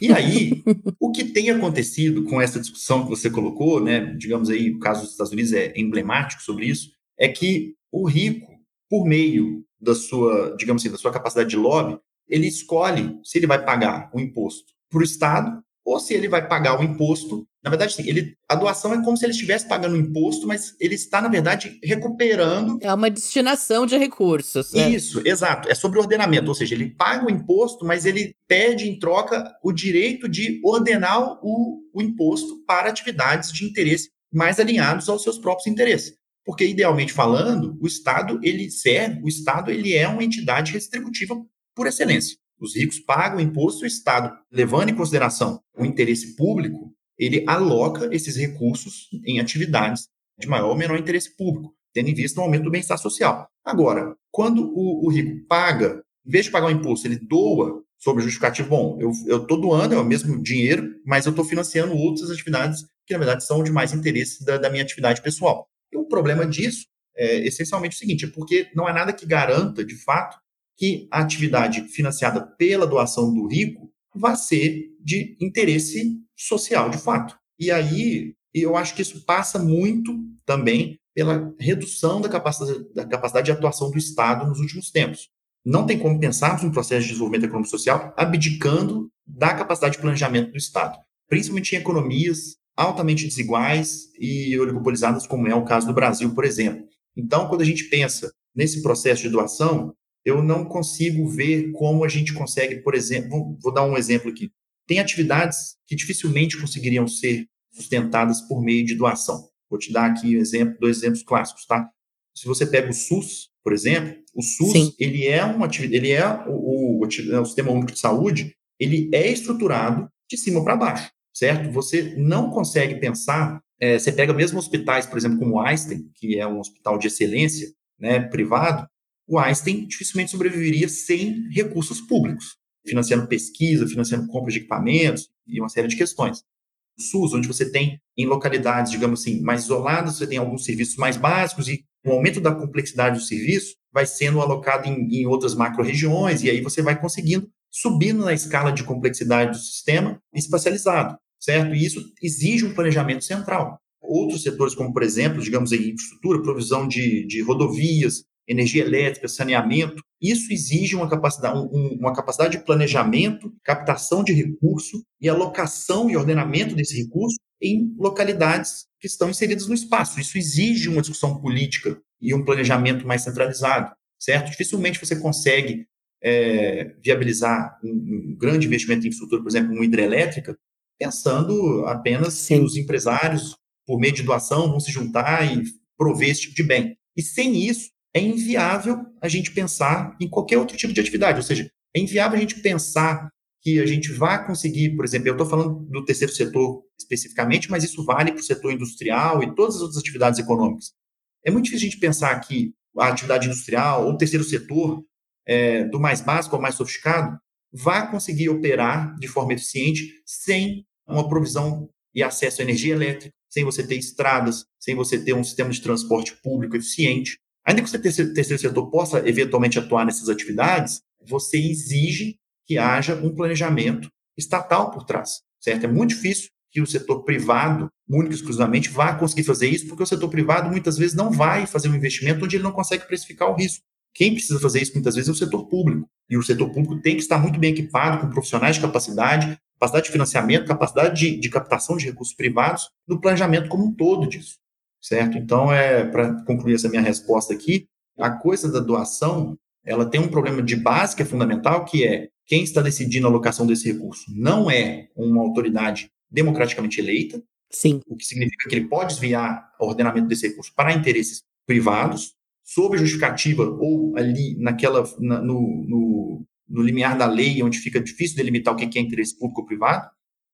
E aí, o que tem acontecido com essa discussão que você colocou, né, digamos aí, o caso dos Estados Unidos é emblemático sobre isso, é que o rico, por meio da sua, digamos assim, da sua capacidade de lobby, ele escolhe se ele vai pagar o imposto para o Estado ou se ele vai pagar o imposto. Na verdade, sim, ele, a doação é como se ele estivesse pagando o imposto, mas ele está, na verdade, recuperando. É uma destinação de recursos. Né? Isso, exato. É sobre ordenamento, ou seja, ele paga o imposto, mas ele pede em troca o direito de ordenar o, o imposto para atividades de interesse mais alinhados aos seus próprios interesses. Porque, idealmente falando, o Estado, ele serve, o Estado ele é uma entidade restributiva por excelência. Os ricos pagam imposto, o Estado, levando em consideração o interesse público, ele aloca esses recursos em atividades de maior ou menor interesse público, tendo em vista o aumento do bem-estar social. Agora, quando o, o, rico paga, em vez de pagar o imposto, ele doa sobre o justificativo, bom, eu estou doando, é o mesmo dinheiro, mas eu estou financiando outras atividades que, na verdade, são de mais interesse da, da minha atividade pessoal. E o problema disso é essencialmente o seguinte, é porque não há nada que garanta, de fato, que a atividade financiada pela doação do rico vai ser de interesse social, de fato. E aí, eu acho que isso passa muito também pela redução da capacidade, da capacidade de atuação do Estado nos últimos tempos. Não tem como pensarmos um processo de desenvolvimento econômico social abdicando da capacidade de planejamento do Estado, principalmente em economias altamente desiguais e oligopolizadas, como é o caso do Brasil, por exemplo. Então, quando a gente pensa nesse processo de doação, eu não consigo ver como a gente consegue, por exemplo, vou dar um exemplo aqui. Tem atividades que dificilmente conseguiriam ser sustentadas por meio de doação. Vou te dar aqui um exemplo, dois exemplos clássicos, tá? Se você pega o SUS, por exemplo, o SUS, Sim. ele é uma ele é o, o, o, Sistema Único de Saúde, ele é estruturado de cima para baixo, certo? Você não consegue pensar, é, você pega mesmo hospitais, por exemplo, como o Einstein, que é um hospital de excelência, né, privado, o Einstein dificilmente sobreviveria sem recursos públicos, financiando pesquisa, financiando compra de equipamentos e uma série de questões. O SUS, onde você tem em localidades, digamos assim, mais isoladas, você tem alguns serviços mais básicos e o aumento da complexidade do serviço vai sendo alocado em, em outras macro-regiões, e aí você vai conseguindo subindo na escala de complexidade do sistema espacializado, certo? E isso exige um planejamento central. Outros setores, como por exemplo, digamos aí, infraestrutura, provisão de, de rodovias, energia elétrica, saneamento, isso exige uma capacidade, um, uma capacidade de planejamento, captação de recurso e alocação e ordenamento desse recurso em localidades que estão inseridas no espaço. Isso exige uma discussão política e um planejamento mais centralizado, certo? Dificilmente você consegue é, viabilizar um, um, grande investimento em infraestrutura, por exemplo, uma hidrelétrica, pensando apenas Sim. que os empresários, por meio de doação, vão se juntar e prover esse tipo de bem. E sem isso, é inviável a gente pensar em qualquer outro tipo de atividade. Ou seja, é inviável a gente pensar que a gente vai conseguir, por exemplo, eu estou falando do terceiro setor especificamente, mas isso vale para o setor industrial e todas as outras atividades econômicas. É muito difícil a gente pensar que a atividade industrial ou o terceiro setor, é, do mais básico ao mais sofisticado, vai conseguir operar de forma eficiente sem uma provisão e acesso à energia elétrica, sem você ter estradas, sem você ter um sistema de transporte público eficiente. Ainda que o terceiro, setor possa eventualmente atuar nessas atividades, você exige que haja um planejamento estatal por trás, certo? É muito difícil que o setor privado, único e exclusivamente, vá conseguir fazer isso, porque o setor privado muitas vezes não vai fazer um investimento onde ele não consegue precificar o risco. Quem precisa fazer isso muitas vezes é o setor público. E o setor público tem que estar muito bem equipado, com profissionais de capacidade, capacidade de financiamento, capacidade de, de captação de recursos privados, no planejamento como um todo disso certo? Então, é para concluir essa minha resposta aqui, a coisa da doação, ela tem um problema de base que é fundamental, que é quem está decidindo a alocação desse recurso não é uma autoridade democraticamente eleita, Sim. o que significa que ele pode desviar o ordenamento desse recurso para interesses privados, sob justificativa ou ali naquela na, no, no, no limiar da lei, onde fica difícil delimitar o que é interesse público ou privado.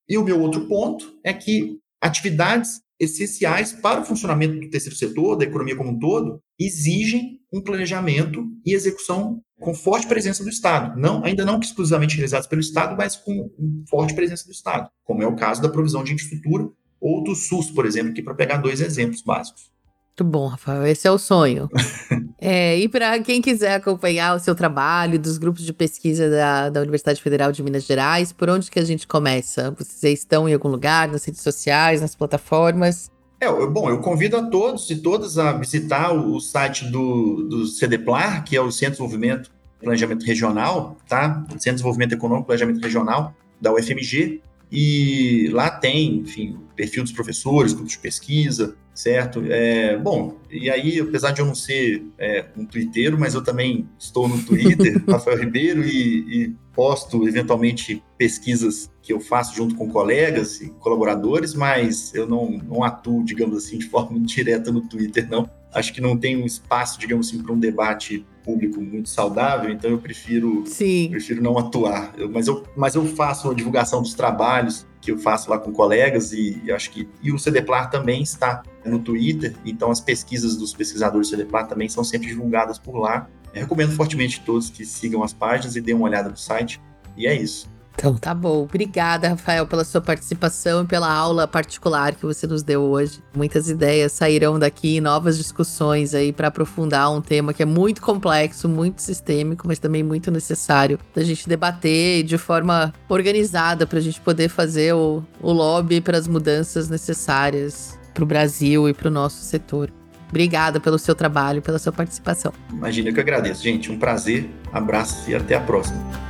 E o meu outro ponto é que atividades essenciais para o funcionamento do terceiro setor, da economia como um todo, exigem um planejamento e execução com forte presença do Estado. Não, ainda não exclusivamente realizados pelo Estado, mas com forte presença do Estado, como é o caso da provisão de infraestrutura ou do SUS, por exemplo, aqui para pegar dois exemplos básicos. Muito bom, Rafael. Esse é o sonho. [laughs] é, e para quem quiser acompanhar o seu trabalho dos grupos de pesquisa da, da Universidade Federal de Minas Gerais, por onde que a gente começa? Vocês estão em algum lugar, nas redes sociais, nas plataformas? É, bom, eu convido a todos e todas a visitar o, site do, do CDPLAR, que é o Centro de Desenvolvimento e Planejamento Regional, tá? Centro de Desenvolvimento Econômico e Planejamento Regional da UFMG. E lá tem, enfim, o perfil dos professores, grupos de pesquisa, certo? É, bom, e aí, apesar de eu não ser é, um twitteiro, mas eu também estou no Twitter, [laughs] Rafael Ribeiro, e, e, posto eventualmente pesquisas que eu faço junto com colegas e colaboradores, mas eu não, não atuo, digamos assim, de forma [laughs] direta no Twitter, não. Acho que não tem um espaço, digamos assim, para um debate público muito saudável, então eu prefiro, Sim. prefiro não atuar. Eu, mas, eu, mas eu faço a divulgação dos trabalhos que eu faço lá com colegas e, e acho que e o CDPLAR também está no Twitter, então as pesquisas dos pesquisadores do CDPLAR também são sempre divulgadas por lá. Eu recomendo fortemente todos que sigam as páginas e deem uma olhada no site. E é isso. Então tá bom. Obrigada, Rafael, pela sua participação e pela aula particular que você nos deu hoje. Muitas ideias sairão daqui, novas discussões aí para aprofundar um tema que é muito complexo, muito sistêmico, mas também muito necessário da gente debater de forma organizada para a gente poder fazer o, o lobby para as mudanças necessárias para o Brasil e para o nosso setor. Obrigada pelo seu trabalho, pela sua participação. Imagina que eu agradeço, gente. Um prazer, abraço e até a próxima.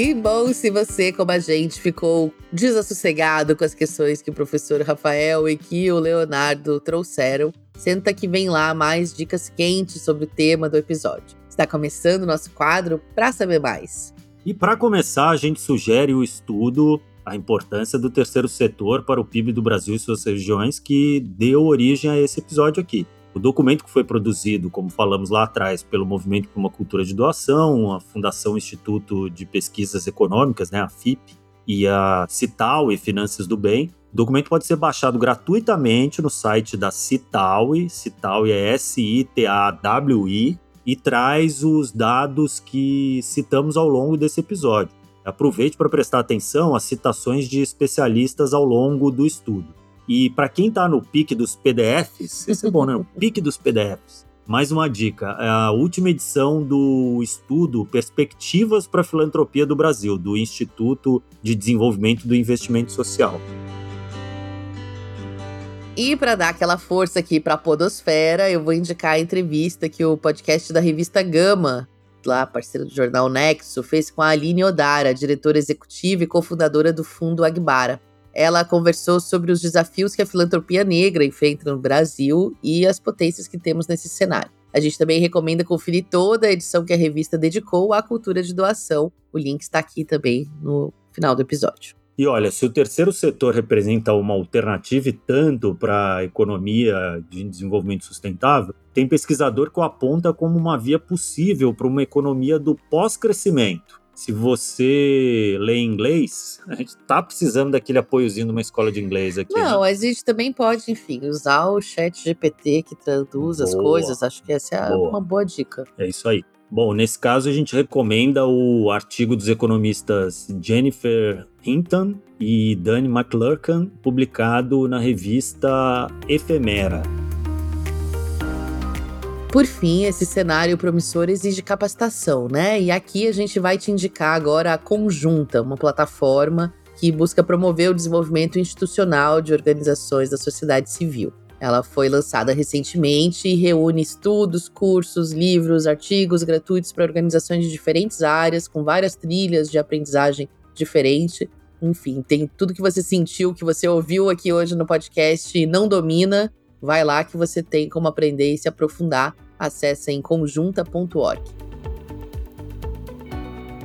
E bom, se você, como a gente, ficou desassossegado com as questões que o professor Rafael e que o Leonardo trouxeram, senta que vem lá mais dicas quentes sobre o tema do episódio. Está começando o nosso quadro para saber mais. E para começar, a gente sugere o estudo a importância do terceiro setor para o PIB do Brasil e suas regiões que deu origem a esse episódio aqui. O documento que foi produzido, como falamos lá atrás, pelo Movimento por uma Cultura de Doação, a Fundação Instituto de Pesquisas Econômicas, né, a FIP, e a Cital e Finanças do Bem. O documento pode ser baixado gratuitamente no site da Citaui, Citaui é S-I-T-A-W-I, e traz os dados que citamos ao longo desse episódio. Aproveite para prestar atenção às citações de especialistas ao longo do estudo. E para quem está no pique dos PDFs, [laughs] esse é bom, né? O pique dos PDFs. Mais uma dica: é a última edição do estudo Perspectivas para a Filantropia do Brasil, do Instituto de Desenvolvimento do Investimento Social. E para dar aquela força aqui para a Podosfera, eu vou indicar a entrevista que o podcast da revista Gama, lá parceira do jornal Nexo, fez com a Aline Odara, diretora executiva e cofundadora do Fundo Agbara. Ela conversou sobre os desafios que a filantropia negra enfrenta no Brasil e as potências que temos nesse cenário. A gente também recomenda conferir toda a edição que a revista dedicou à cultura de doação. O link está aqui também no final do episódio. E olha, se o terceiro setor representa uma alternativa tanto para a economia de desenvolvimento sustentável, tem pesquisador que o aponta como uma via possível para uma economia do pós-crescimento se você lê inglês, a gente tá precisando daquele apoiozinho de uma escola de inglês aqui. Não, né? a gente também pode, enfim, usar o chat GPT que traduz boa, as coisas. Acho que essa é boa. uma boa dica. É isso aí. Bom, nesse caso a gente recomenda o artigo dos economistas Jennifer Hinton e Danny McClurkin, publicado na revista Efemera. Por fim, esse cenário promissor exige capacitação, né? E aqui a gente vai te indicar agora a Conjunta, uma plataforma que busca promover o desenvolvimento institucional de organizações da sociedade civil. Ela foi lançada recentemente e reúne estudos, cursos, livros, artigos gratuitos para organizações de diferentes áreas, com várias trilhas de aprendizagem diferente. Enfim, tem tudo que você sentiu, que você ouviu aqui hoje no podcast e não domina, Vai lá que você tem como aprender e se aprofundar. Acesse em conjunta.org.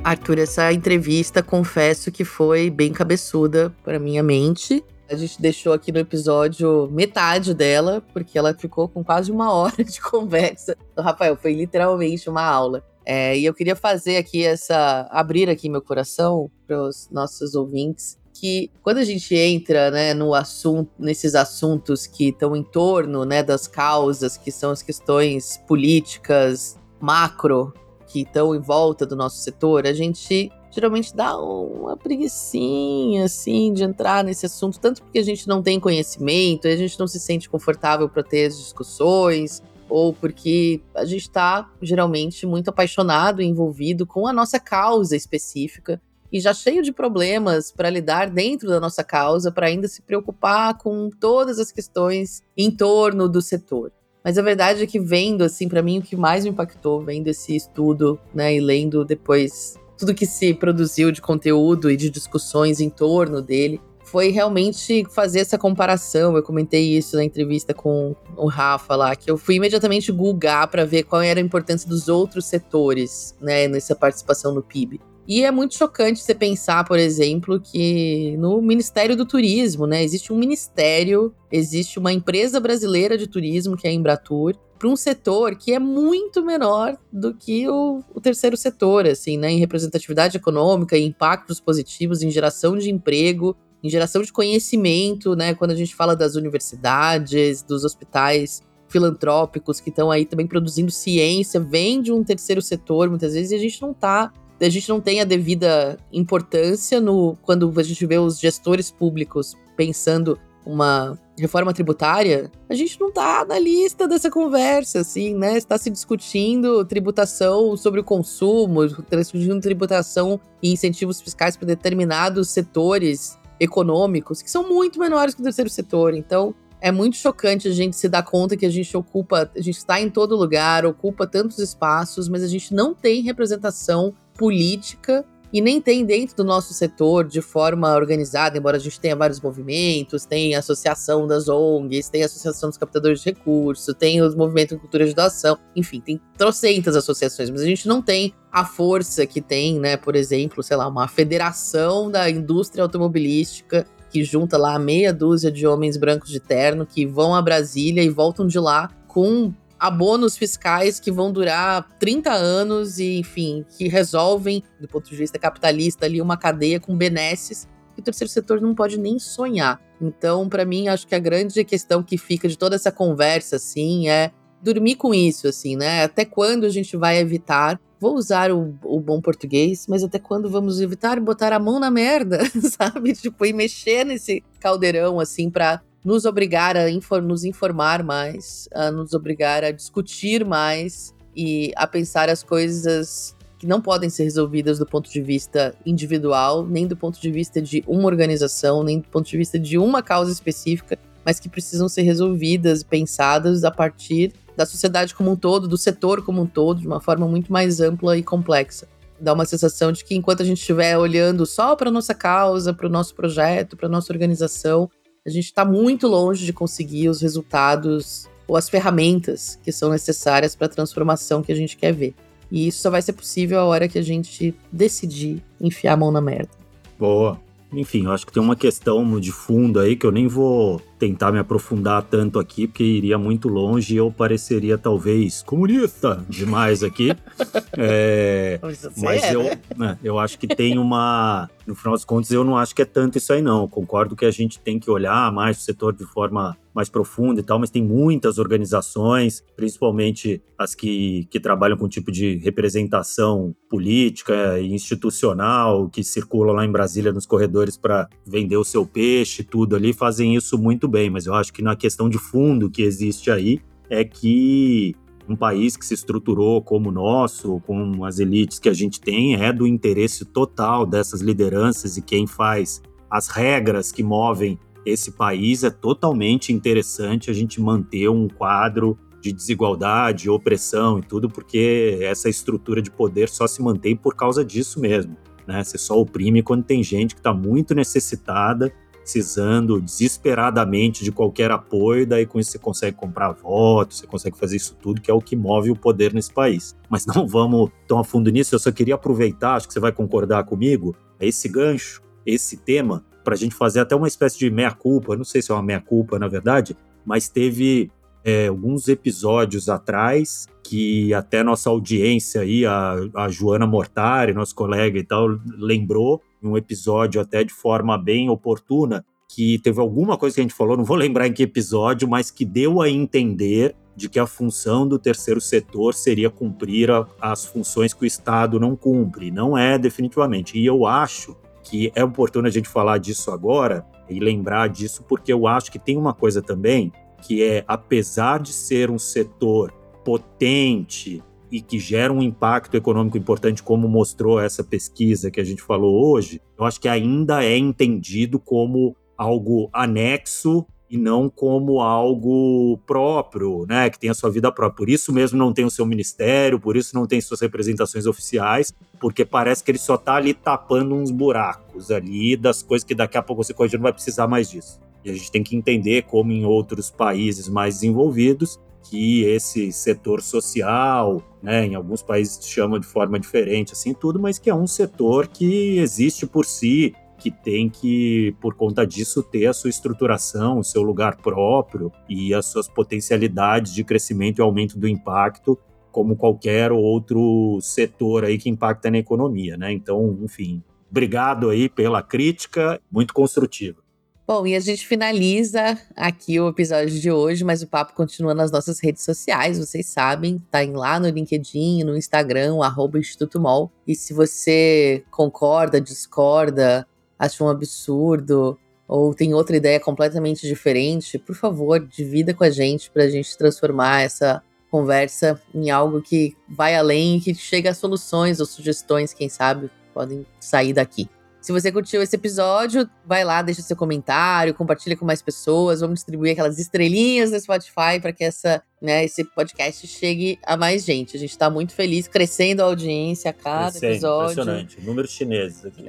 Arthur, essa entrevista, confesso que foi bem cabeçuda para minha mente. A gente deixou aqui no episódio metade dela, porque ela ficou com quase uma hora de conversa. O Rafael, foi literalmente uma aula. É, e eu queria fazer aqui essa. abrir aqui meu coração para os nossos ouvintes que quando a gente entra, né, no assunto, nesses assuntos que estão em torno, né, das causas, que são as questões políticas macro que estão em volta do nosso setor, a gente geralmente dá uma preguiçinha, assim, de entrar nesse assunto, tanto porque a gente não tem conhecimento, a gente não se sente confortável para ter as discussões, ou porque a gente está geralmente muito apaixonado e envolvido com a nossa causa específica e já cheio de problemas para lidar dentro da nossa causa, para ainda se preocupar com todas as questões em torno do setor. Mas a verdade é que vendo, assim, para mim o que mais me impactou, vendo esse estudo, né, e lendo depois tudo que se produziu de conteúdo e de discussões em torno dele, foi realmente fazer essa comparação. Eu comentei isso na entrevista com o Rafa lá, que eu fui imediatamente googar para ver qual era a importância dos outros setores, né, nessa participação no PIB. E é muito chocante você pensar, por exemplo, que no Ministério do Turismo, né, existe um ministério, existe uma empresa brasileira de turismo, que é a Embratur, para um setor que é muito menor do que o, o, terceiro setor, assim, né, em representatividade econômica, em impactos positivos, em geração de emprego, em geração de conhecimento, né, quando a gente fala das universidades, dos hospitais filantrópicos que estão aí também produzindo ciência, vem de um terceiro setor, muitas vezes, e a gente não está a gente não tem a devida importância no quando a gente vê os gestores públicos pensando uma reforma tributária, a gente não tá na lista dessa conversa, assim, né? Está se discutindo tributação sobre o consumo, discutindo tributação e incentivos fiscais para determinados setores econômicos que são muito menores que o terceiro setor. Então, é muito chocante a gente se dar conta que a gente ocupa, a gente está em todo lugar, ocupa tantos espaços, mas a gente não tem representação política e nem tem dentro do nosso setor de forma organizada, embora a gente tenha vários movimentos, tem a associação das ONGs, tem a associação dos captadores de recursos, tem os movimentos de cultura de doação, enfim, tem trocentas associações, mas a gente não tem a força que tem, né, por exemplo, sei lá, uma federação da indústria automobilística que junta lá meia dúzia de homens brancos de terno que vão a Brasília e voltam de lá com abonos fiscais que vão durar 30 anos e, enfim, que resolvem, do ponto de vista capitalista, ali uma cadeia com benesses que o terceiro setor não pode nem sonhar. Então, para mim, acho que a grande questão que fica de toda essa conversa, assim, é dormir com isso, assim, né? Até quando a gente vai evitar vou usar o, o, bom português, mas até quando vamos evitar botar a mão na merda, [laughs] sabe? Tipo, e mexer nesse caldeirão, assim, para nos obrigar a infor nos informar mais, a nos obrigar a discutir mais e a pensar as coisas que não podem ser resolvidas do ponto de vista individual, nem do ponto de vista de uma organização, nem do ponto de vista de uma causa específica, mas que precisam ser resolvidas, pensadas a partir da sociedade como um todo, do setor como um todo, de uma forma muito mais ampla e complexa. Dá uma sensação de que enquanto a gente estiver olhando só para nossa causa, para o nosso projeto, para nossa organização, a gente está muito longe de conseguir os resultados ou as ferramentas que são necessárias para a transformação que a gente quer ver. E isso só vai ser possível a hora que a gente decidir enfiar a mão na merda. Boa. Enfim, eu acho que tem uma questão de fundo aí que eu nem vou tentar me aprofundar tanto aqui, porque iria muito longe e eu pareceria talvez comunista demais aqui. [laughs] é, mas é, eu, né? né, eu acho que tem uma. No final das contas, eu não acho que é tanto isso aí, não. Eu concordo que a gente tem que olhar mais o setor de forma mais profunda e tal, mas tem muitas organizações, principalmente as que, que trabalham com tipo de representação política e institucional, que circulam lá em Brasília nos corredores para vender o seu peixe, tudo ali, fazem isso muito bem, mas eu acho que na questão de fundo que existe aí é que um país que se estruturou como o nosso, com as elites que a gente tem, é do interesse total dessas lideranças e quem faz as regras que movem esse país, é totalmente interessante a gente manter um quadro de desigualdade, opressão e tudo, porque essa estrutura de poder só se mantém por causa disso mesmo. Né? Você só oprime quando tem gente que está muito necessitada precisando desesperadamente de qualquer apoio, daí com isso você consegue comprar votos, você consegue fazer isso tudo, que é o que move o poder nesse país. Mas não vamos tão a fundo nisso, eu só queria aproveitar, acho que você vai concordar comigo, esse gancho, esse tema, para a gente fazer até uma espécie de meia-culpa, não sei se é uma meia-culpa na verdade, mas teve é, alguns episódios atrás que até nossa audiência aí, a, a Joana Mortari, nosso colega e tal, lembrou um episódio até de forma bem oportuna, que teve alguma coisa que a gente falou, não vou lembrar em que episódio, mas que deu a entender de que a função do terceiro setor seria cumprir a, as funções que o Estado não cumpre. Não é definitivamente. E eu acho que é oportuno a gente falar disso agora e lembrar disso, porque eu acho que tem uma coisa também que é, apesar de ser um setor potente, e que gera um impacto econômico importante, como mostrou essa pesquisa que a gente falou hoje, eu acho que ainda é entendido como algo anexo e não como algo próprio, né, que tem a sua vida própria. Por isso mesmo não tem o seu ministério, por isso não tem suas representações oficiais, porque parece que ele só está ali tapando uns buracos ali das coisas que daqui a pouco você corrigir não vai precisar mais disso. E a gente tem que entender como em outros países mais desenvolvidos, que esse setor social, né, em alguns países se chama de forma diferente, assim tudo, mas que é um setor que existe por si, que tem que, por conta disso, ter a sua estruturação, o seu lugar próprio e as suas potencialidades de crescimento e aumento do impacto, como qualquer outro setor aí que impacta na economia, né? Então, enfim, obrigado aí pela crítica, muito construtiva. Bom, e a gente finaliza aqui o episódio de hoje, mas o papo continua nas nossas redes sociais, vocês sabem, tá lá no LinkedIn, no Instagram, arroba Instituto Mol. E se você concorda, discorda, acha um absurdo, ou tem outra ideia completamente diferente, por favor, divida com a gente para a gente transformar essa conversa em algo que vai além e que chega a soluções ou sugestões, quem sabe, podem sair daqui. Se você curtiu esse episódio, vai lá, deixa seu comentário, compartilha com mais pessoas, vamos distribuir aquelas estrelinhas no Spotify para que essa, né, esse podcast chegue a mais gente. A gente está muito feliz, crescendo a audiência a cada Crescendo, episódio. Impressionante. Números chineses aqui.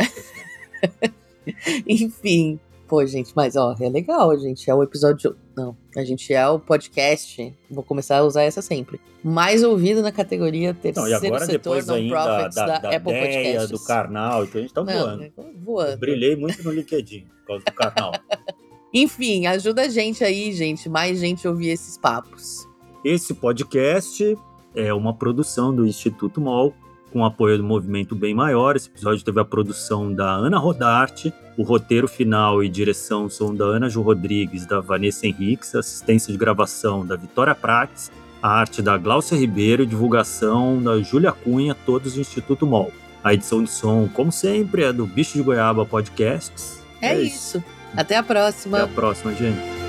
[laughs] Enfim. Pô, gente, mas ó, é legal, gente. É o episódio. Não, a gente é o podcast. Vou começar a usar essa sempre. Mais ouvido na categoria Não, terceiro e agora setor non-profits da, da, da, Apple ideia, Podcasts. do Karnal, então a gente tá Não, voando. né, voando. Eu brilhei muito no LinkedIn por causa do Karnal. [laughs] Enfim, ajuda a gente aí, gente. Mais gente ouvir esses papos. Esse podcast é uma produção do Instituto MOL, com apoio do Movimento Bem Maior. Esse episódio teve a produção da Ana Rodarte, o roteiro final e direção são da Ana Ju Rodrigues, da Vanessa Henriques, assistência de gravação da Vitória Prates, a arte da Glaucia Ribeiro e divulgação da Júlia Cunha, todos do Instituto MOL. A edição de som, como sempre, é do Bicho de Goiaba Podcasts. É, isso. Até a próxima. Até a próxima, gente.